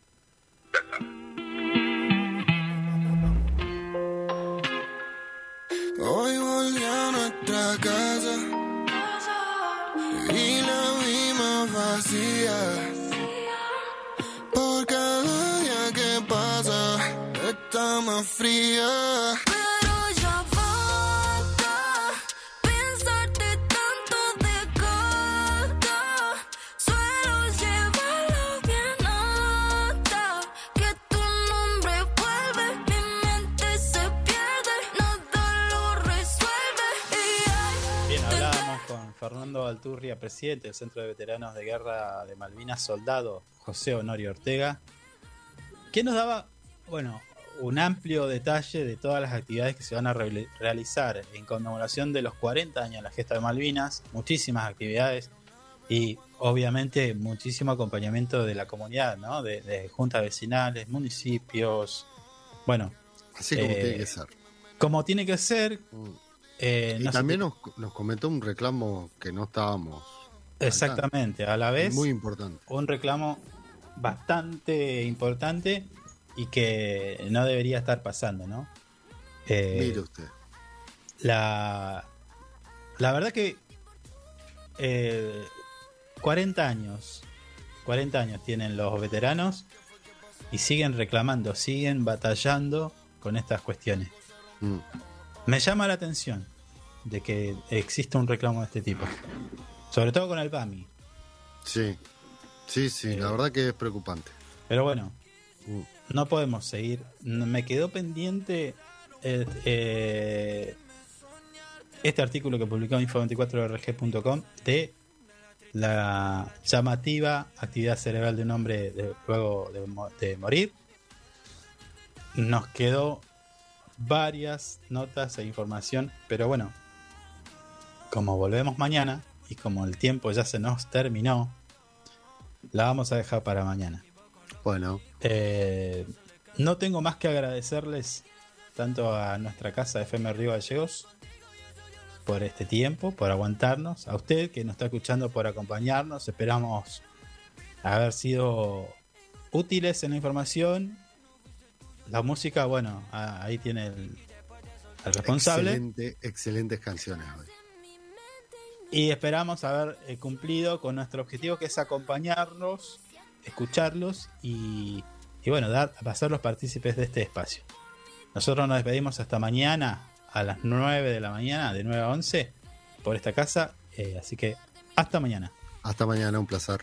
Hoy volví a nuestra casa y la vimos vacía. Por cada día que pasa está más fría. Fernando Alturria, presidente del Centro de Veteranos de Guerra de Malvinas, soldado José Honorio Ortega, que nos daba, bueno, un amplio detalle de todas las actividades que se van a re- realizar en conmemoración de los 40 años de la gesta de Malvinas, muchísimas actividades y obviamente muchísimo acompañamiento de la comunidad, ¿no? De, de juntas vecinales, municipios, bueno. Así como eh, tiene que ser. Como tiene que ser. Eh, Y no también nos comentó un reclamo que no estábamos. Exactamente, a la vez Muy importante. un reclamo bastante importante y que no debería estar pasando, ¿no? Eh, Mire usted. la, la verdad que eh, 40 años, 40 años tienen los veteranos y siguen reclamando, siguen batallando con estas cuestiones. Mm. Me llama la atención de que exista un reclamo de este tipo, sobre todo con el PAMI. Sí, sí, sí, la verdad que es preocupante. Pero bueno, Mm. no podemos seguir. Me quedó pendiente eh, eh, este artículo que publicó info24rg.com de la llamativa actividad cerebral de un hombre de- luego de morir. Nos quedó varias notas e información, pero bueno, como volvemos mañana y como el tiempo ya se nos terminó, la vamos a dejar para mañana. Bueno, Eh, no tengo más que agradecerles tanto a nuestra casa FM Río Gallegos por este tiempo, por aguantarnos, a usted que nos está escuchando por acompañarnos. Esperamos haber sido útiles en la información. La música, bueno, ahí tiene el, el responsable. excelente, excelentes canciones hoy. Y esperamos haber eh, cumplido con nuestro objetivo que es acompañarlos, escucharlos y, y bueno, dar, hacerlos partícipes de este espacio. Nosotros nos despedimos hasta mañana a las 9 de la mañana, de 9 a 11, por esta casa. eh, así que hasta mañana. Hasta mañana, un placer.